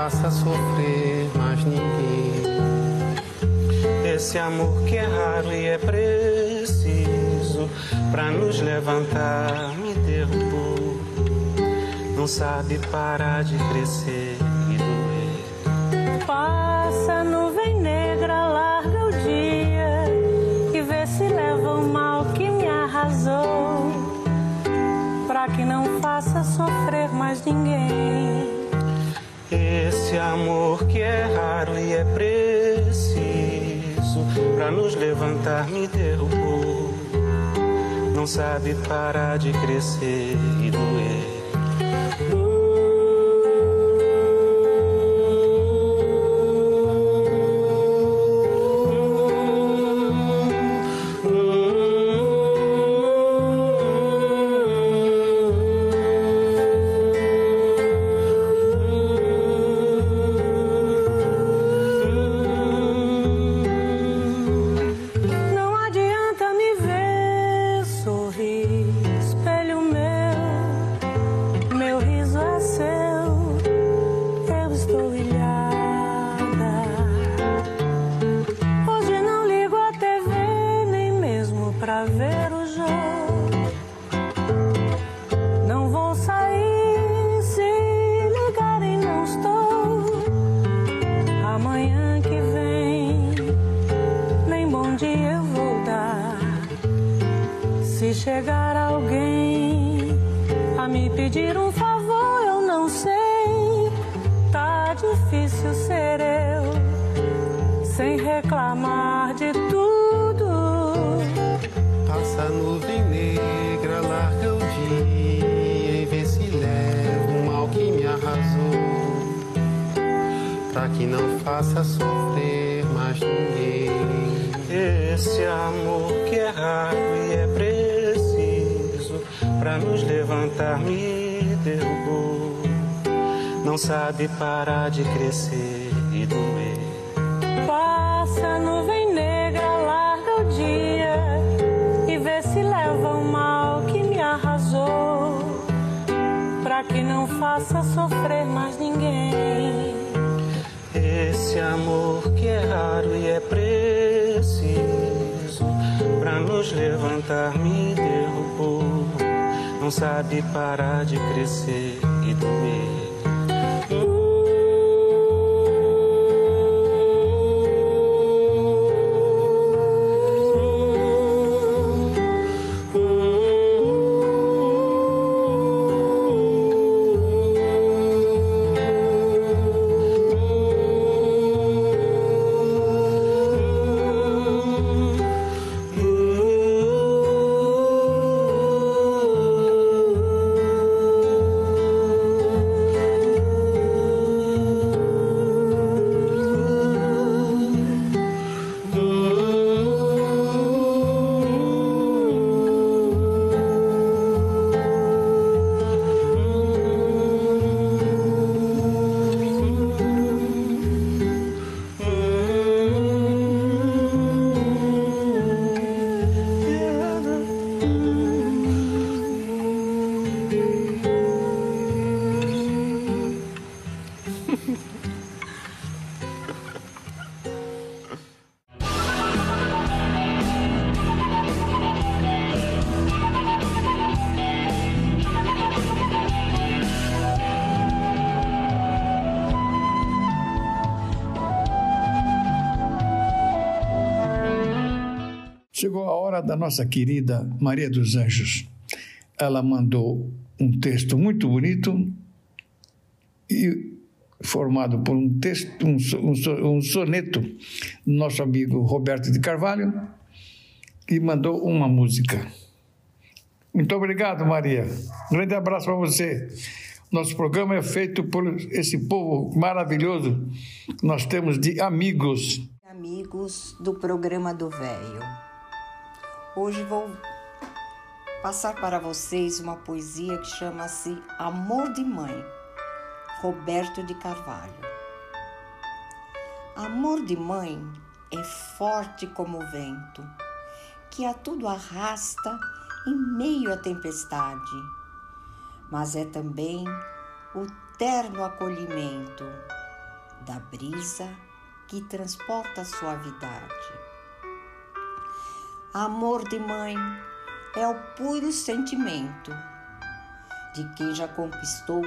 S13: faça sofrer mais ninguém.
S23: Esse amor que é raro e é preciso pra nos levantar me derrubou. Não sabe parar de crescer e doer.
S21: Passa nuvem negra, larga o dia e vê se leva o mal que me arrasou. Pra que não faça sofrer mais ninguém.
S23: Esse amor que é raro e é preciso pra nos levantar me derrubou. Não sabe parar de crescer e doer.
S13: Faça sofrer mais ninguém.
S23: Esse amor que é raro e é preciso pra nos levantar me derrubou. Não sabe parar de crescer e doer.
S21: Passa a nuvem negra, larga o dia e vê se leva o mal que me arrasou. Pra que não faça sofrer mais ninguém.
S23: Amor que é raro e é preciso pra nos levantar me derrubou. Não sabe parar de crescer e doer.
S1: Nossa querida Maria dos Anjos. Ela mandou um texto muito bonito e formado por um texto, um, um, um soneto do nosso amigo Roberto de Carvalho e mandou uma música. Muito obrigado, Maria. Um grande abraço para você. Nosso programa é feito por esse povo maravilhoso que nós temos de amigos.
S24: Amigos do programa do Velho. Hoje vou passar para vocês uma poesia que chama-se Amor de Mãe, Roberto de Carvalho. Amor de mãe é forte como o vento, que a tudo arrasta em meio à tempestade mas é também o terno acolhimento da brisa que transporta a suavidade. Amor de mãe é o puro sentimento de quem já conquistou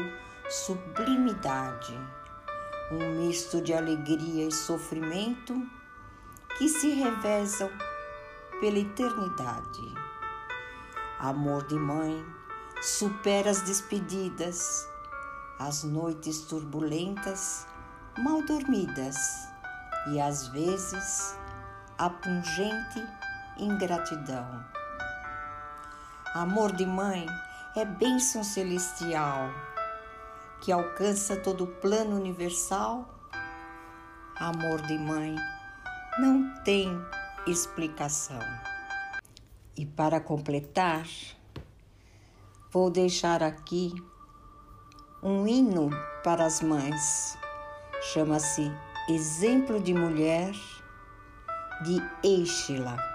S24: sublimidade, um misto de alegria e sofrimento que se revezam pela eternidade. Amor de mãe supera as despedidas, as noites turbulentas, mal dormidas e às vezes a pungente ingratidão. Amor de mãe é bênção celestial que alcança todo o plano universal. Amor de mãe não tem explicação. E para completar, vou deixar aqui um hino para as mães. Chama-se Exemplo de Mulher de Eixila.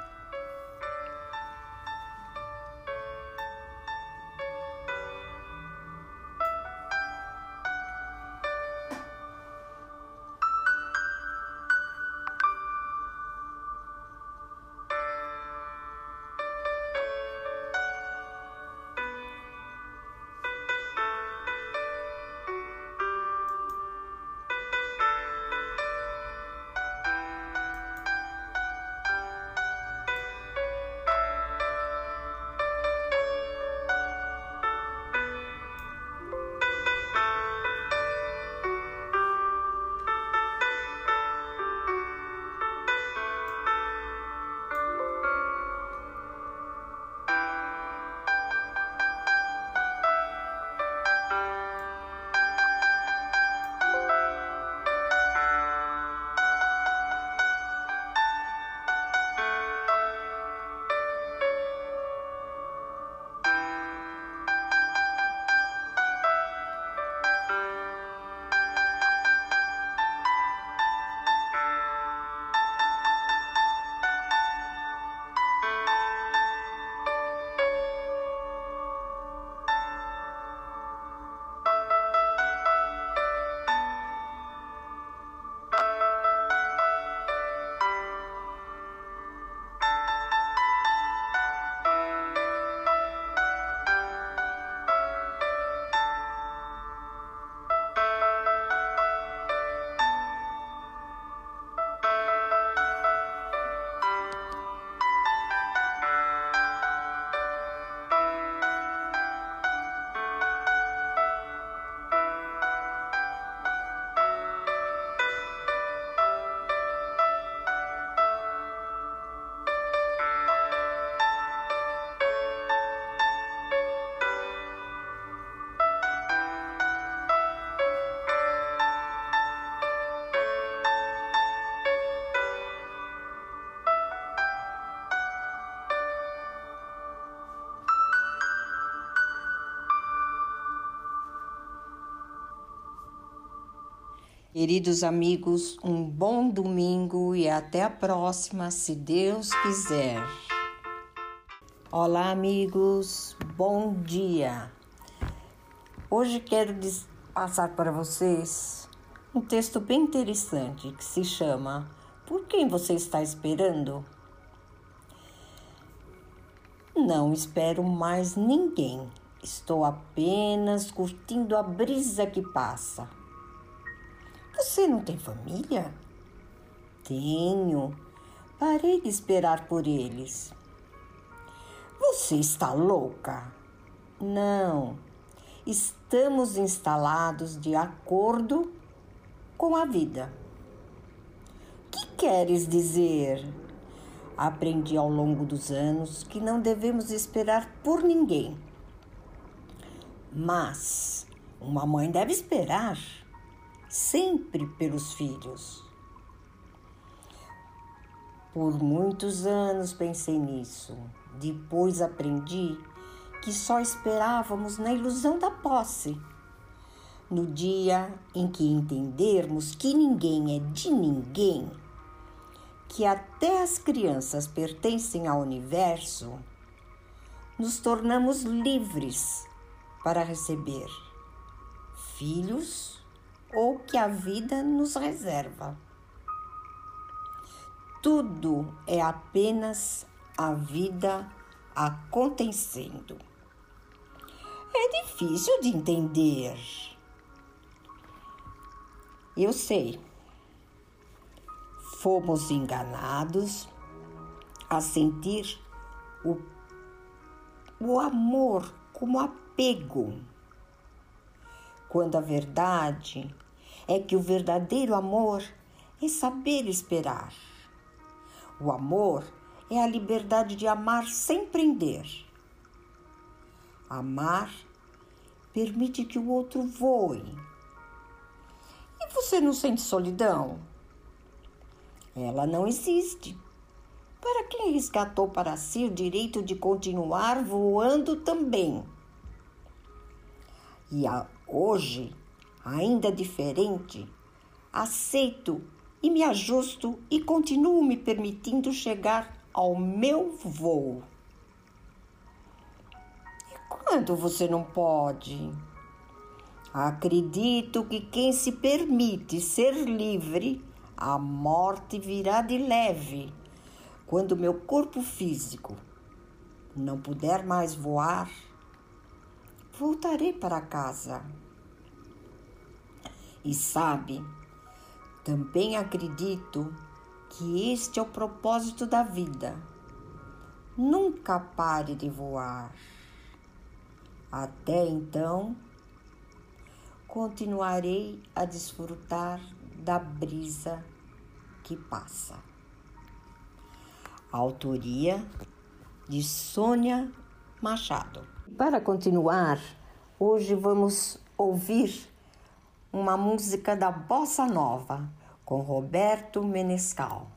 S24: Queridos amigos, um bom domingo e até a próxima, se Deus quiser. Olá, amigos, bom dia. Hoje quero passar para vocês um texto bem interessante que se chama Por quem você está esperando? Não espero mais ninguém. Estou apenas curtindo a brisa que passa. Você não tem família? Tenho, Parei de esperar por eles. Você está louca? Não. Estamos instalados de acordo com a vida. Que queres dizer? Aprendi ao longo dos anos que não devemos esperar por ninguém. Mas uma mãe deve esperar sempre pelos filhos. Por muitos anos pensei nisso. Depois aprendi que só esperávamos na ilusão da posse. No dia em que entendermos que ninguém é de ninguém, que até as crianças pertencem ao universo, nos tornamos livres para receber filhos ou que a vida nos reserva. Tudo é apenas a vida acontecendo. É difícil de entender. Eu sei. Fomos enganados a sentir o, o amor como apego, quando a verdade é que o verdadeiro amor é saber esperar. O amor é a liberdade de amar sem prender. Amar permite que o outro voe. E você não sente solidão? Ela não existe. Para quem resgatou para si o direito de continuar voando também. E a, hoje, ainda diferente, aceito e me ajusto e continuo me permitindo chegar ao meu voo. E quando você não pode? Acredito que quem se permite ser livre, a morte virá de leve. Quando meu corpo físico não puder mais voar, voltarei para casa. E sabe, também acredito que este é o propósito da vida. Nunca pare de voar. Até então, continuarei a desfrutar da brisa que passa. Autoria de Sônia Machado. Para continuar, hoje vamos ouvir uma música da Bossa Nova com Roberto Menescal.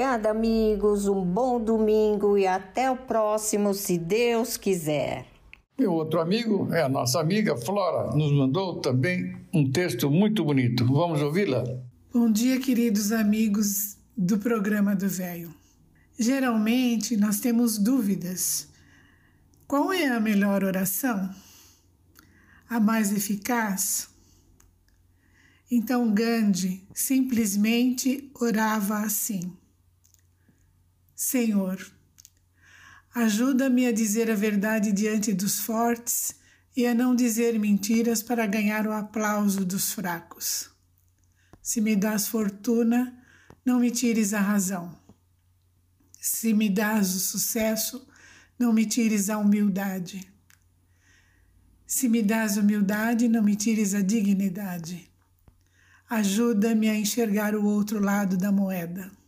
S24: Obrigada, amigos. Um bom domingo e até o próximo, se Deus quiser.
S1: Meu outro amigo é a nossa amiga Flora, nos mandou também um texto muito bonito. Vamos ouvi-la?
S25: Bom dia, queridos amigos do programa do Velho. Geralmente nós temos dúvidas. Qual é a melhor oração? A mais eficaz? Então Gandhi simplesmente orava assim: Senhor, ajuda-me a dizer a verdade diante dos fortes e a não dizer mentiras para ganhar o aplauso dos fracos. Se me das fortuna, não me tires a razão. Se me das o sucesso, não me tires a humildade. Se me das humildade, não me tires a dignidade. Ajuda-me a enxergar o outro lado da moeda.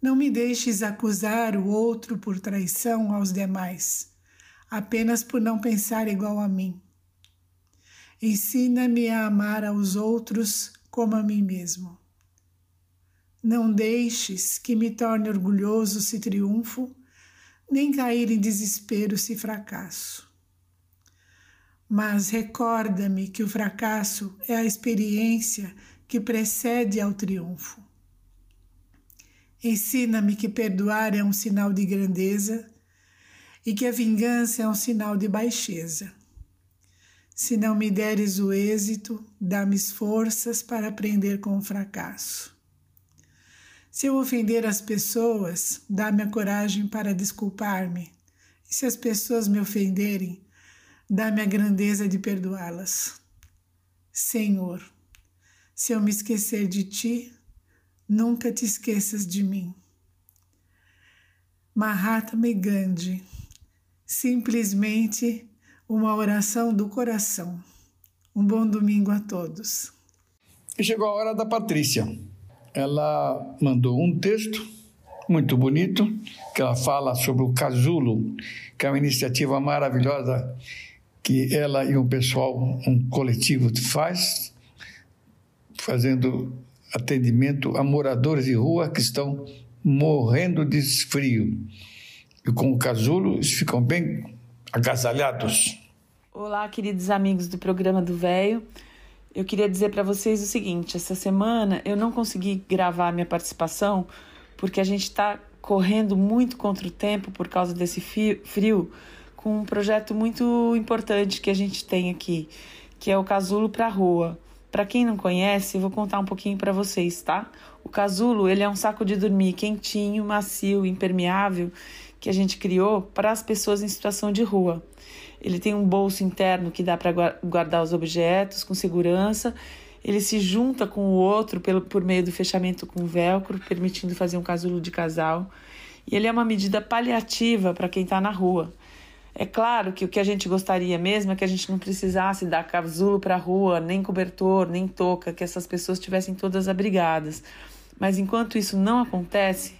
S25: Não me deixes acusar o outro por traição aos demais, apenas por não pensar igual a mim. Ensina-me a amar aos outros como a mim mesmo. Não deixes que me torne orgulhoso se triunfo, nem cair em desespero se fracasso. Mas recorda-me que o fracasso é a experiência que precede ao triunfo. Ensina-me que perdoar é um sinal de grandeza e que a vingança é um sinal de baixeza. Se não me deres o êxito, dá-me forças para aprender com o fracasso. Se eu ofender as pessoas, dá-me a coragem para desculpar-me. E se as pessoas me ofenderem, dá-me a grandeza de perdoá-las. Senhor, se eu me esquecer de ti, nunca te esqueças de mim. Mahatma Gandhi, simplesmente uma oração do coração. Um bom domingo a todos.
S1: E chegou a hora da Patrícia. Ela mandou um texto muito bonito, que ela fala sobre o Casulo, que é uma iniciativa maravilhosa que ela e um pessoal, um coletivo faz, fazendo atendimento a moradores de rua que estão morrendo de frio. E com o casulo, eles ficam bem agasalhados.
S26: Olá, queridos amigos do programa do Véio. Eu queria dizer para vocês o seguinte: essa semana eu não consegui gravar minha participação porque a gente está correndo muito contra o tempo por causa desse frio, com um projeto muito importante que a gente tem aqui, que é o Casulo para a Rua. Para quem não conhece, vou contar um pouquinho para vocês, tá? O casulo, ele é um saco de dormir quentinho, macio, impermeável, que a gente criou para as pessoas em situação de rua. Ele tem um bolso interno que dá para guardar os objetos com segurança. Ele se junta com o outro pelo, por meio do fechamento com velcro, permitindo fazer um casulo de casal. E ele é uma medida paliativa para quem está na rua. É claro que o que a gente gostaria mesmo é que a gente não precisasse dar casulo para a rua, nem cobertor, nem touca, que essas pessoas estivessem todas abrigadas. Mas enquanto isso não acontece,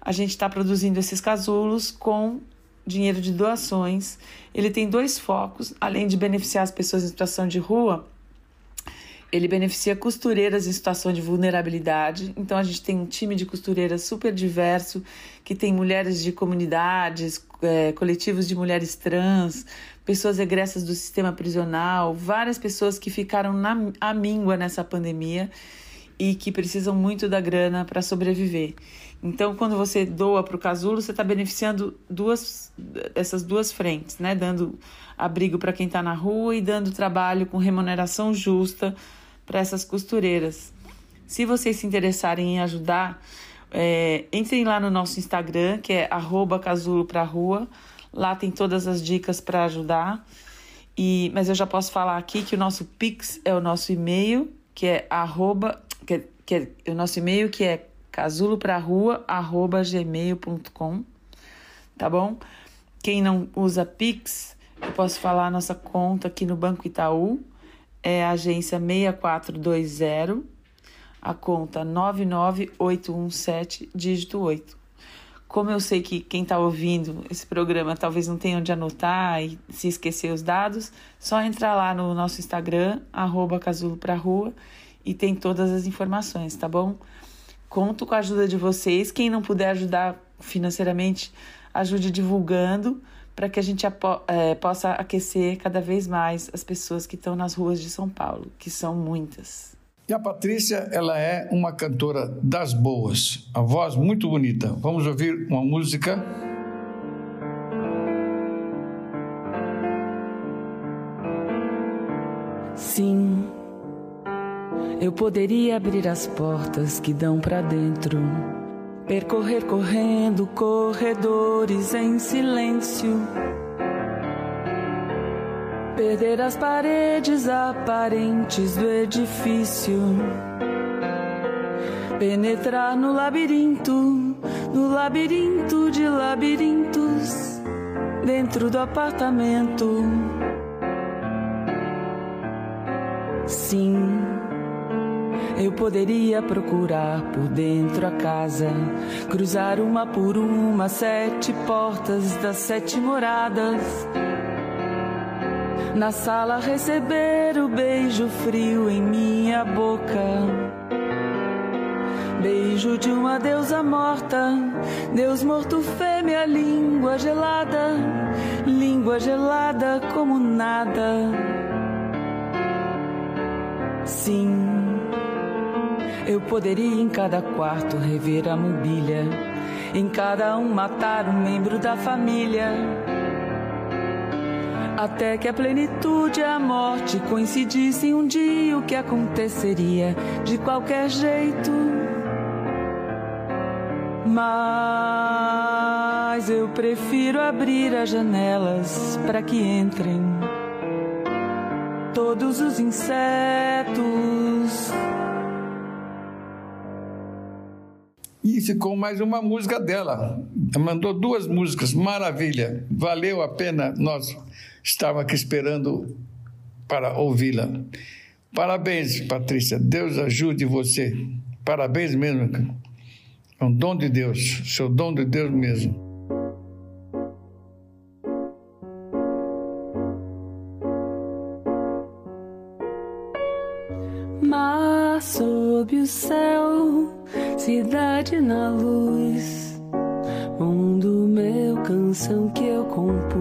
S26: a gente está produzindo esses casulos com dinheiro de doações. Ele tem dois focos, além de beneficiar as pessoas em situação de rua, ele beneficia costureiras em situação de vulnerabilidade. Então a gente tem um time de costureiras super diverso, que tem mulheres de comunidades, é, coletivos de mulheres trans, pessoas egressas do sistema prisional, várias pessoas que ficaram na à míngua nessa pandemia e que precisam muito da grana para sobreviver. Então, quando você doa para o casulo, você está beneficiando duas, essas duas frentes, né? Dando abrigo para quem está na rua e dando trabalho com remuneração justa para essas costureiras. Se vocês se interessarem em ajudar, é, entrem lá no nosso Instagram, que é rua. Lá tem todas as dicas para ajudar. E, mas eu já posso falar aqui que o nosso Pix é o nosso e-mail, que é arroba, que, que é, o nosso e-mail que é casuloprarua@gmail.com, tá bom? Quem não usa Pix, eu posso falar a nossa conta aqui no Banco Itaú, é a agência 6420, a conta 99817, dígito 8. Como eu sei que quem está ouvindo esse programa talvez não tenha onde anotar e se esquecer os dados, só entrar lá no nosso Instagram, arroba casulo pra rua, e tem todas as informações, tá bom?
S27: conto com a ajuda de vocês. Quem não puder ajudar financeiramente, ajude divulgando para que a gente é, possa aquecer cada vez mais as pessoas que estão nas ruas de São Paulo, que são muitas.
S1: E a Patrícia, ela é uma cantora das boas, a voz muito bonita. Vamos ouvir uma música.
S27: Sim, eu poderia abrir as portas que dão para dentro Percorrer correndo corredores em silêncio. Perder as paredes aparentes do edifício. Penetrar no labirinto, no labirinto de labirintos, dentro do apartamento. Sim eu poderia procurar por dentro a casa, cruzar uma por uma sete portas das sete moradas. Na sala receber o beijo frio em minha boca. Beijo de uma deusa morta, Deus morto fêmea, língua gelada, língua gelada como nada. Sim eu poderia em cada quarto rever a mobília, em cada um matar um membro da família. Até que a plenitude e a morte coincidissem um dia, o que aconteceria de qualquer jeito. Mas eu prefiro abrir as janelas para que entrem todos os insetos
S1: E ficou mais uma música dela. Mandou duas músicas, maravilha. Valeu a pena nós estávamos aqui esperando para ouvi-la. Parabéns, Patrícia. Deus ajude você. Parabéns mesmo. É um dom de Deus, seu dom de Deus mesmo.
S27: Mar sob o céu cidade na luz, mundo meu, canção que eu compus.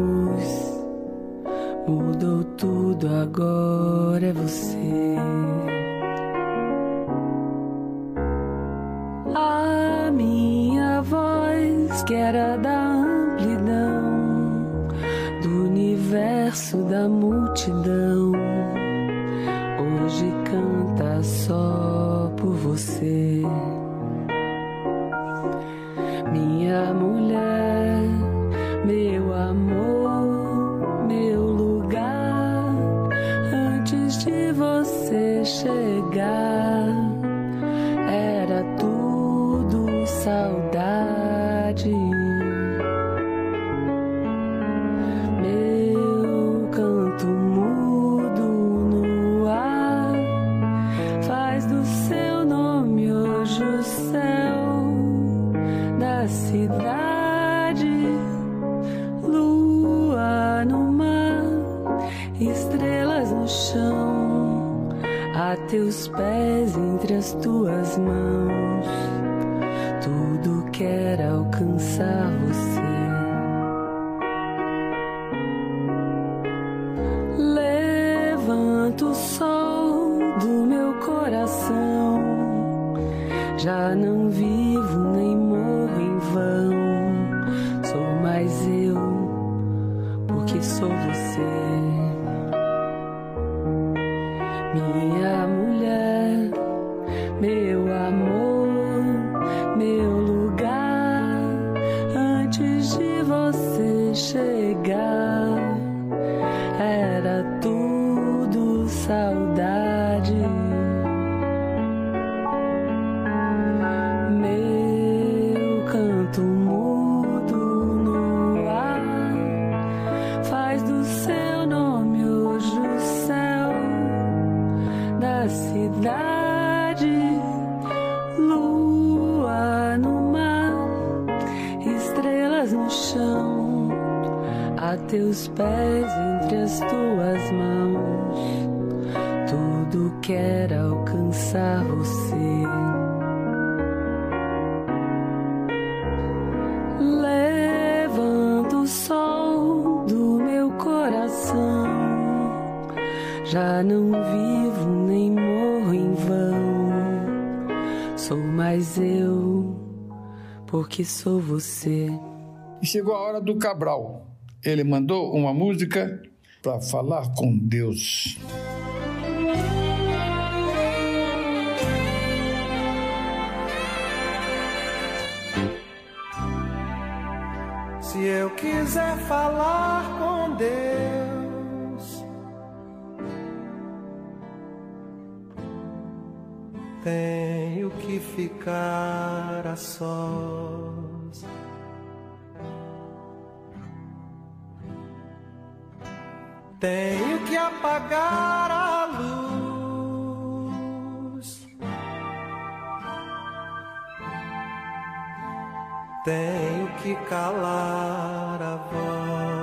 S27: Mudou tudo, agora é você. A minha voz que era da amplidão do universo da multidão, hoje canta só porque sou você.
S1: E chegou a hora do Cabral. Ele mandou uma música para falar com Deus.
S13: Se eu quiser falar com Deus, tenho que ficar a sós. Tenho que apagar a luz. Tenho que calar a voz.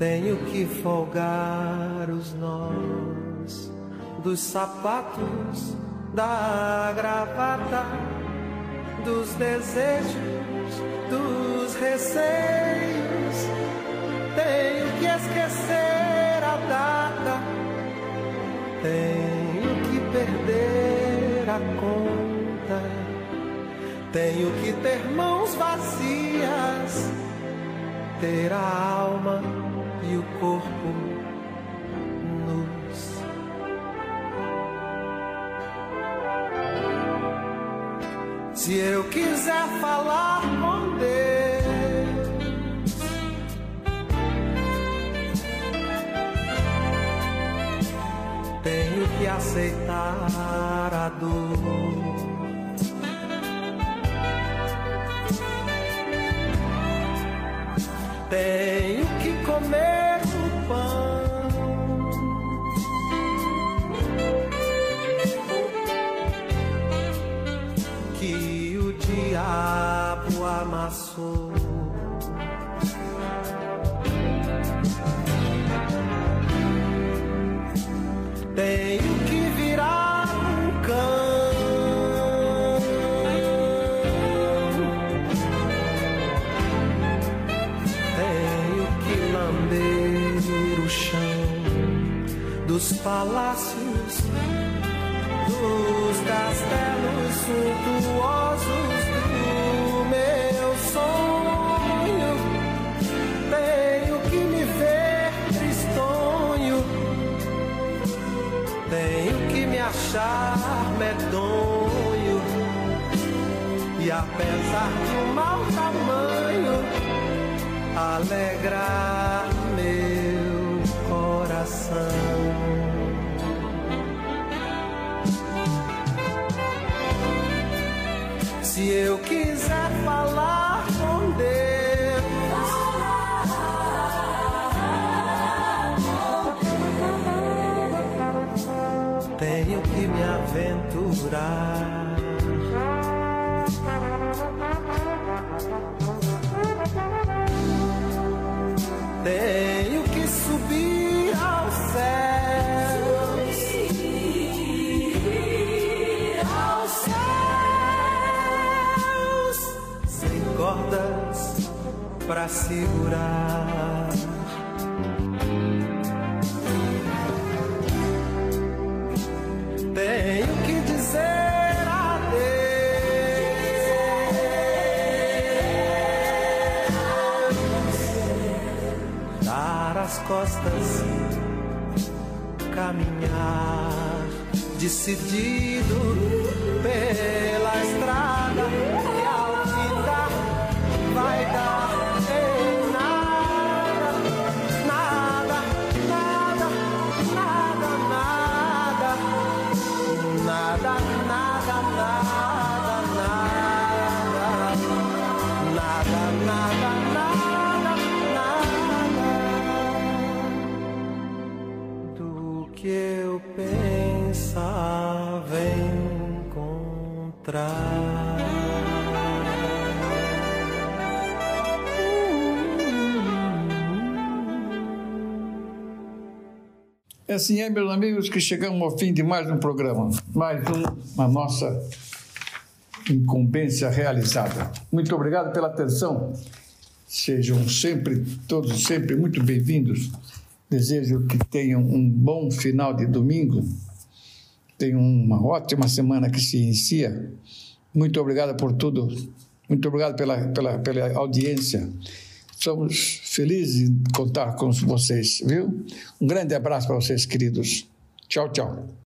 S13: Tenho que folgar os nós dos sapatos, da gravata, dos desejos, dos receios. Tenho que esquecer a data. Tenho que perder a conta. Tenho que ter mãos vazias, ter a alma e o corpo nus. Se eu quiser falar com Deus, tenho que aceitar a dor. make charme medonho e apesar do mau tamanho alegrar meu coração. Segurar. Tenho que dizer as costas, caminhar decidido
S1: Assim é, meus amigos, que chegamos ao fim de mais um programa, mais um, uma nossa incumbência realizada. Muito obrigado pela atenção. Sejam sempre, todos sempre muito bem-vindos. Desejo que tenham um bom final de domingo. Tenham uma ótima semana que se inicia. Muito obrigado por tudo. Muito obrigado pela, pela, pela audiência. Somos felizes em contar com vocês, viu? Um grande abraço para vocês, queridos. Tchau, tchau.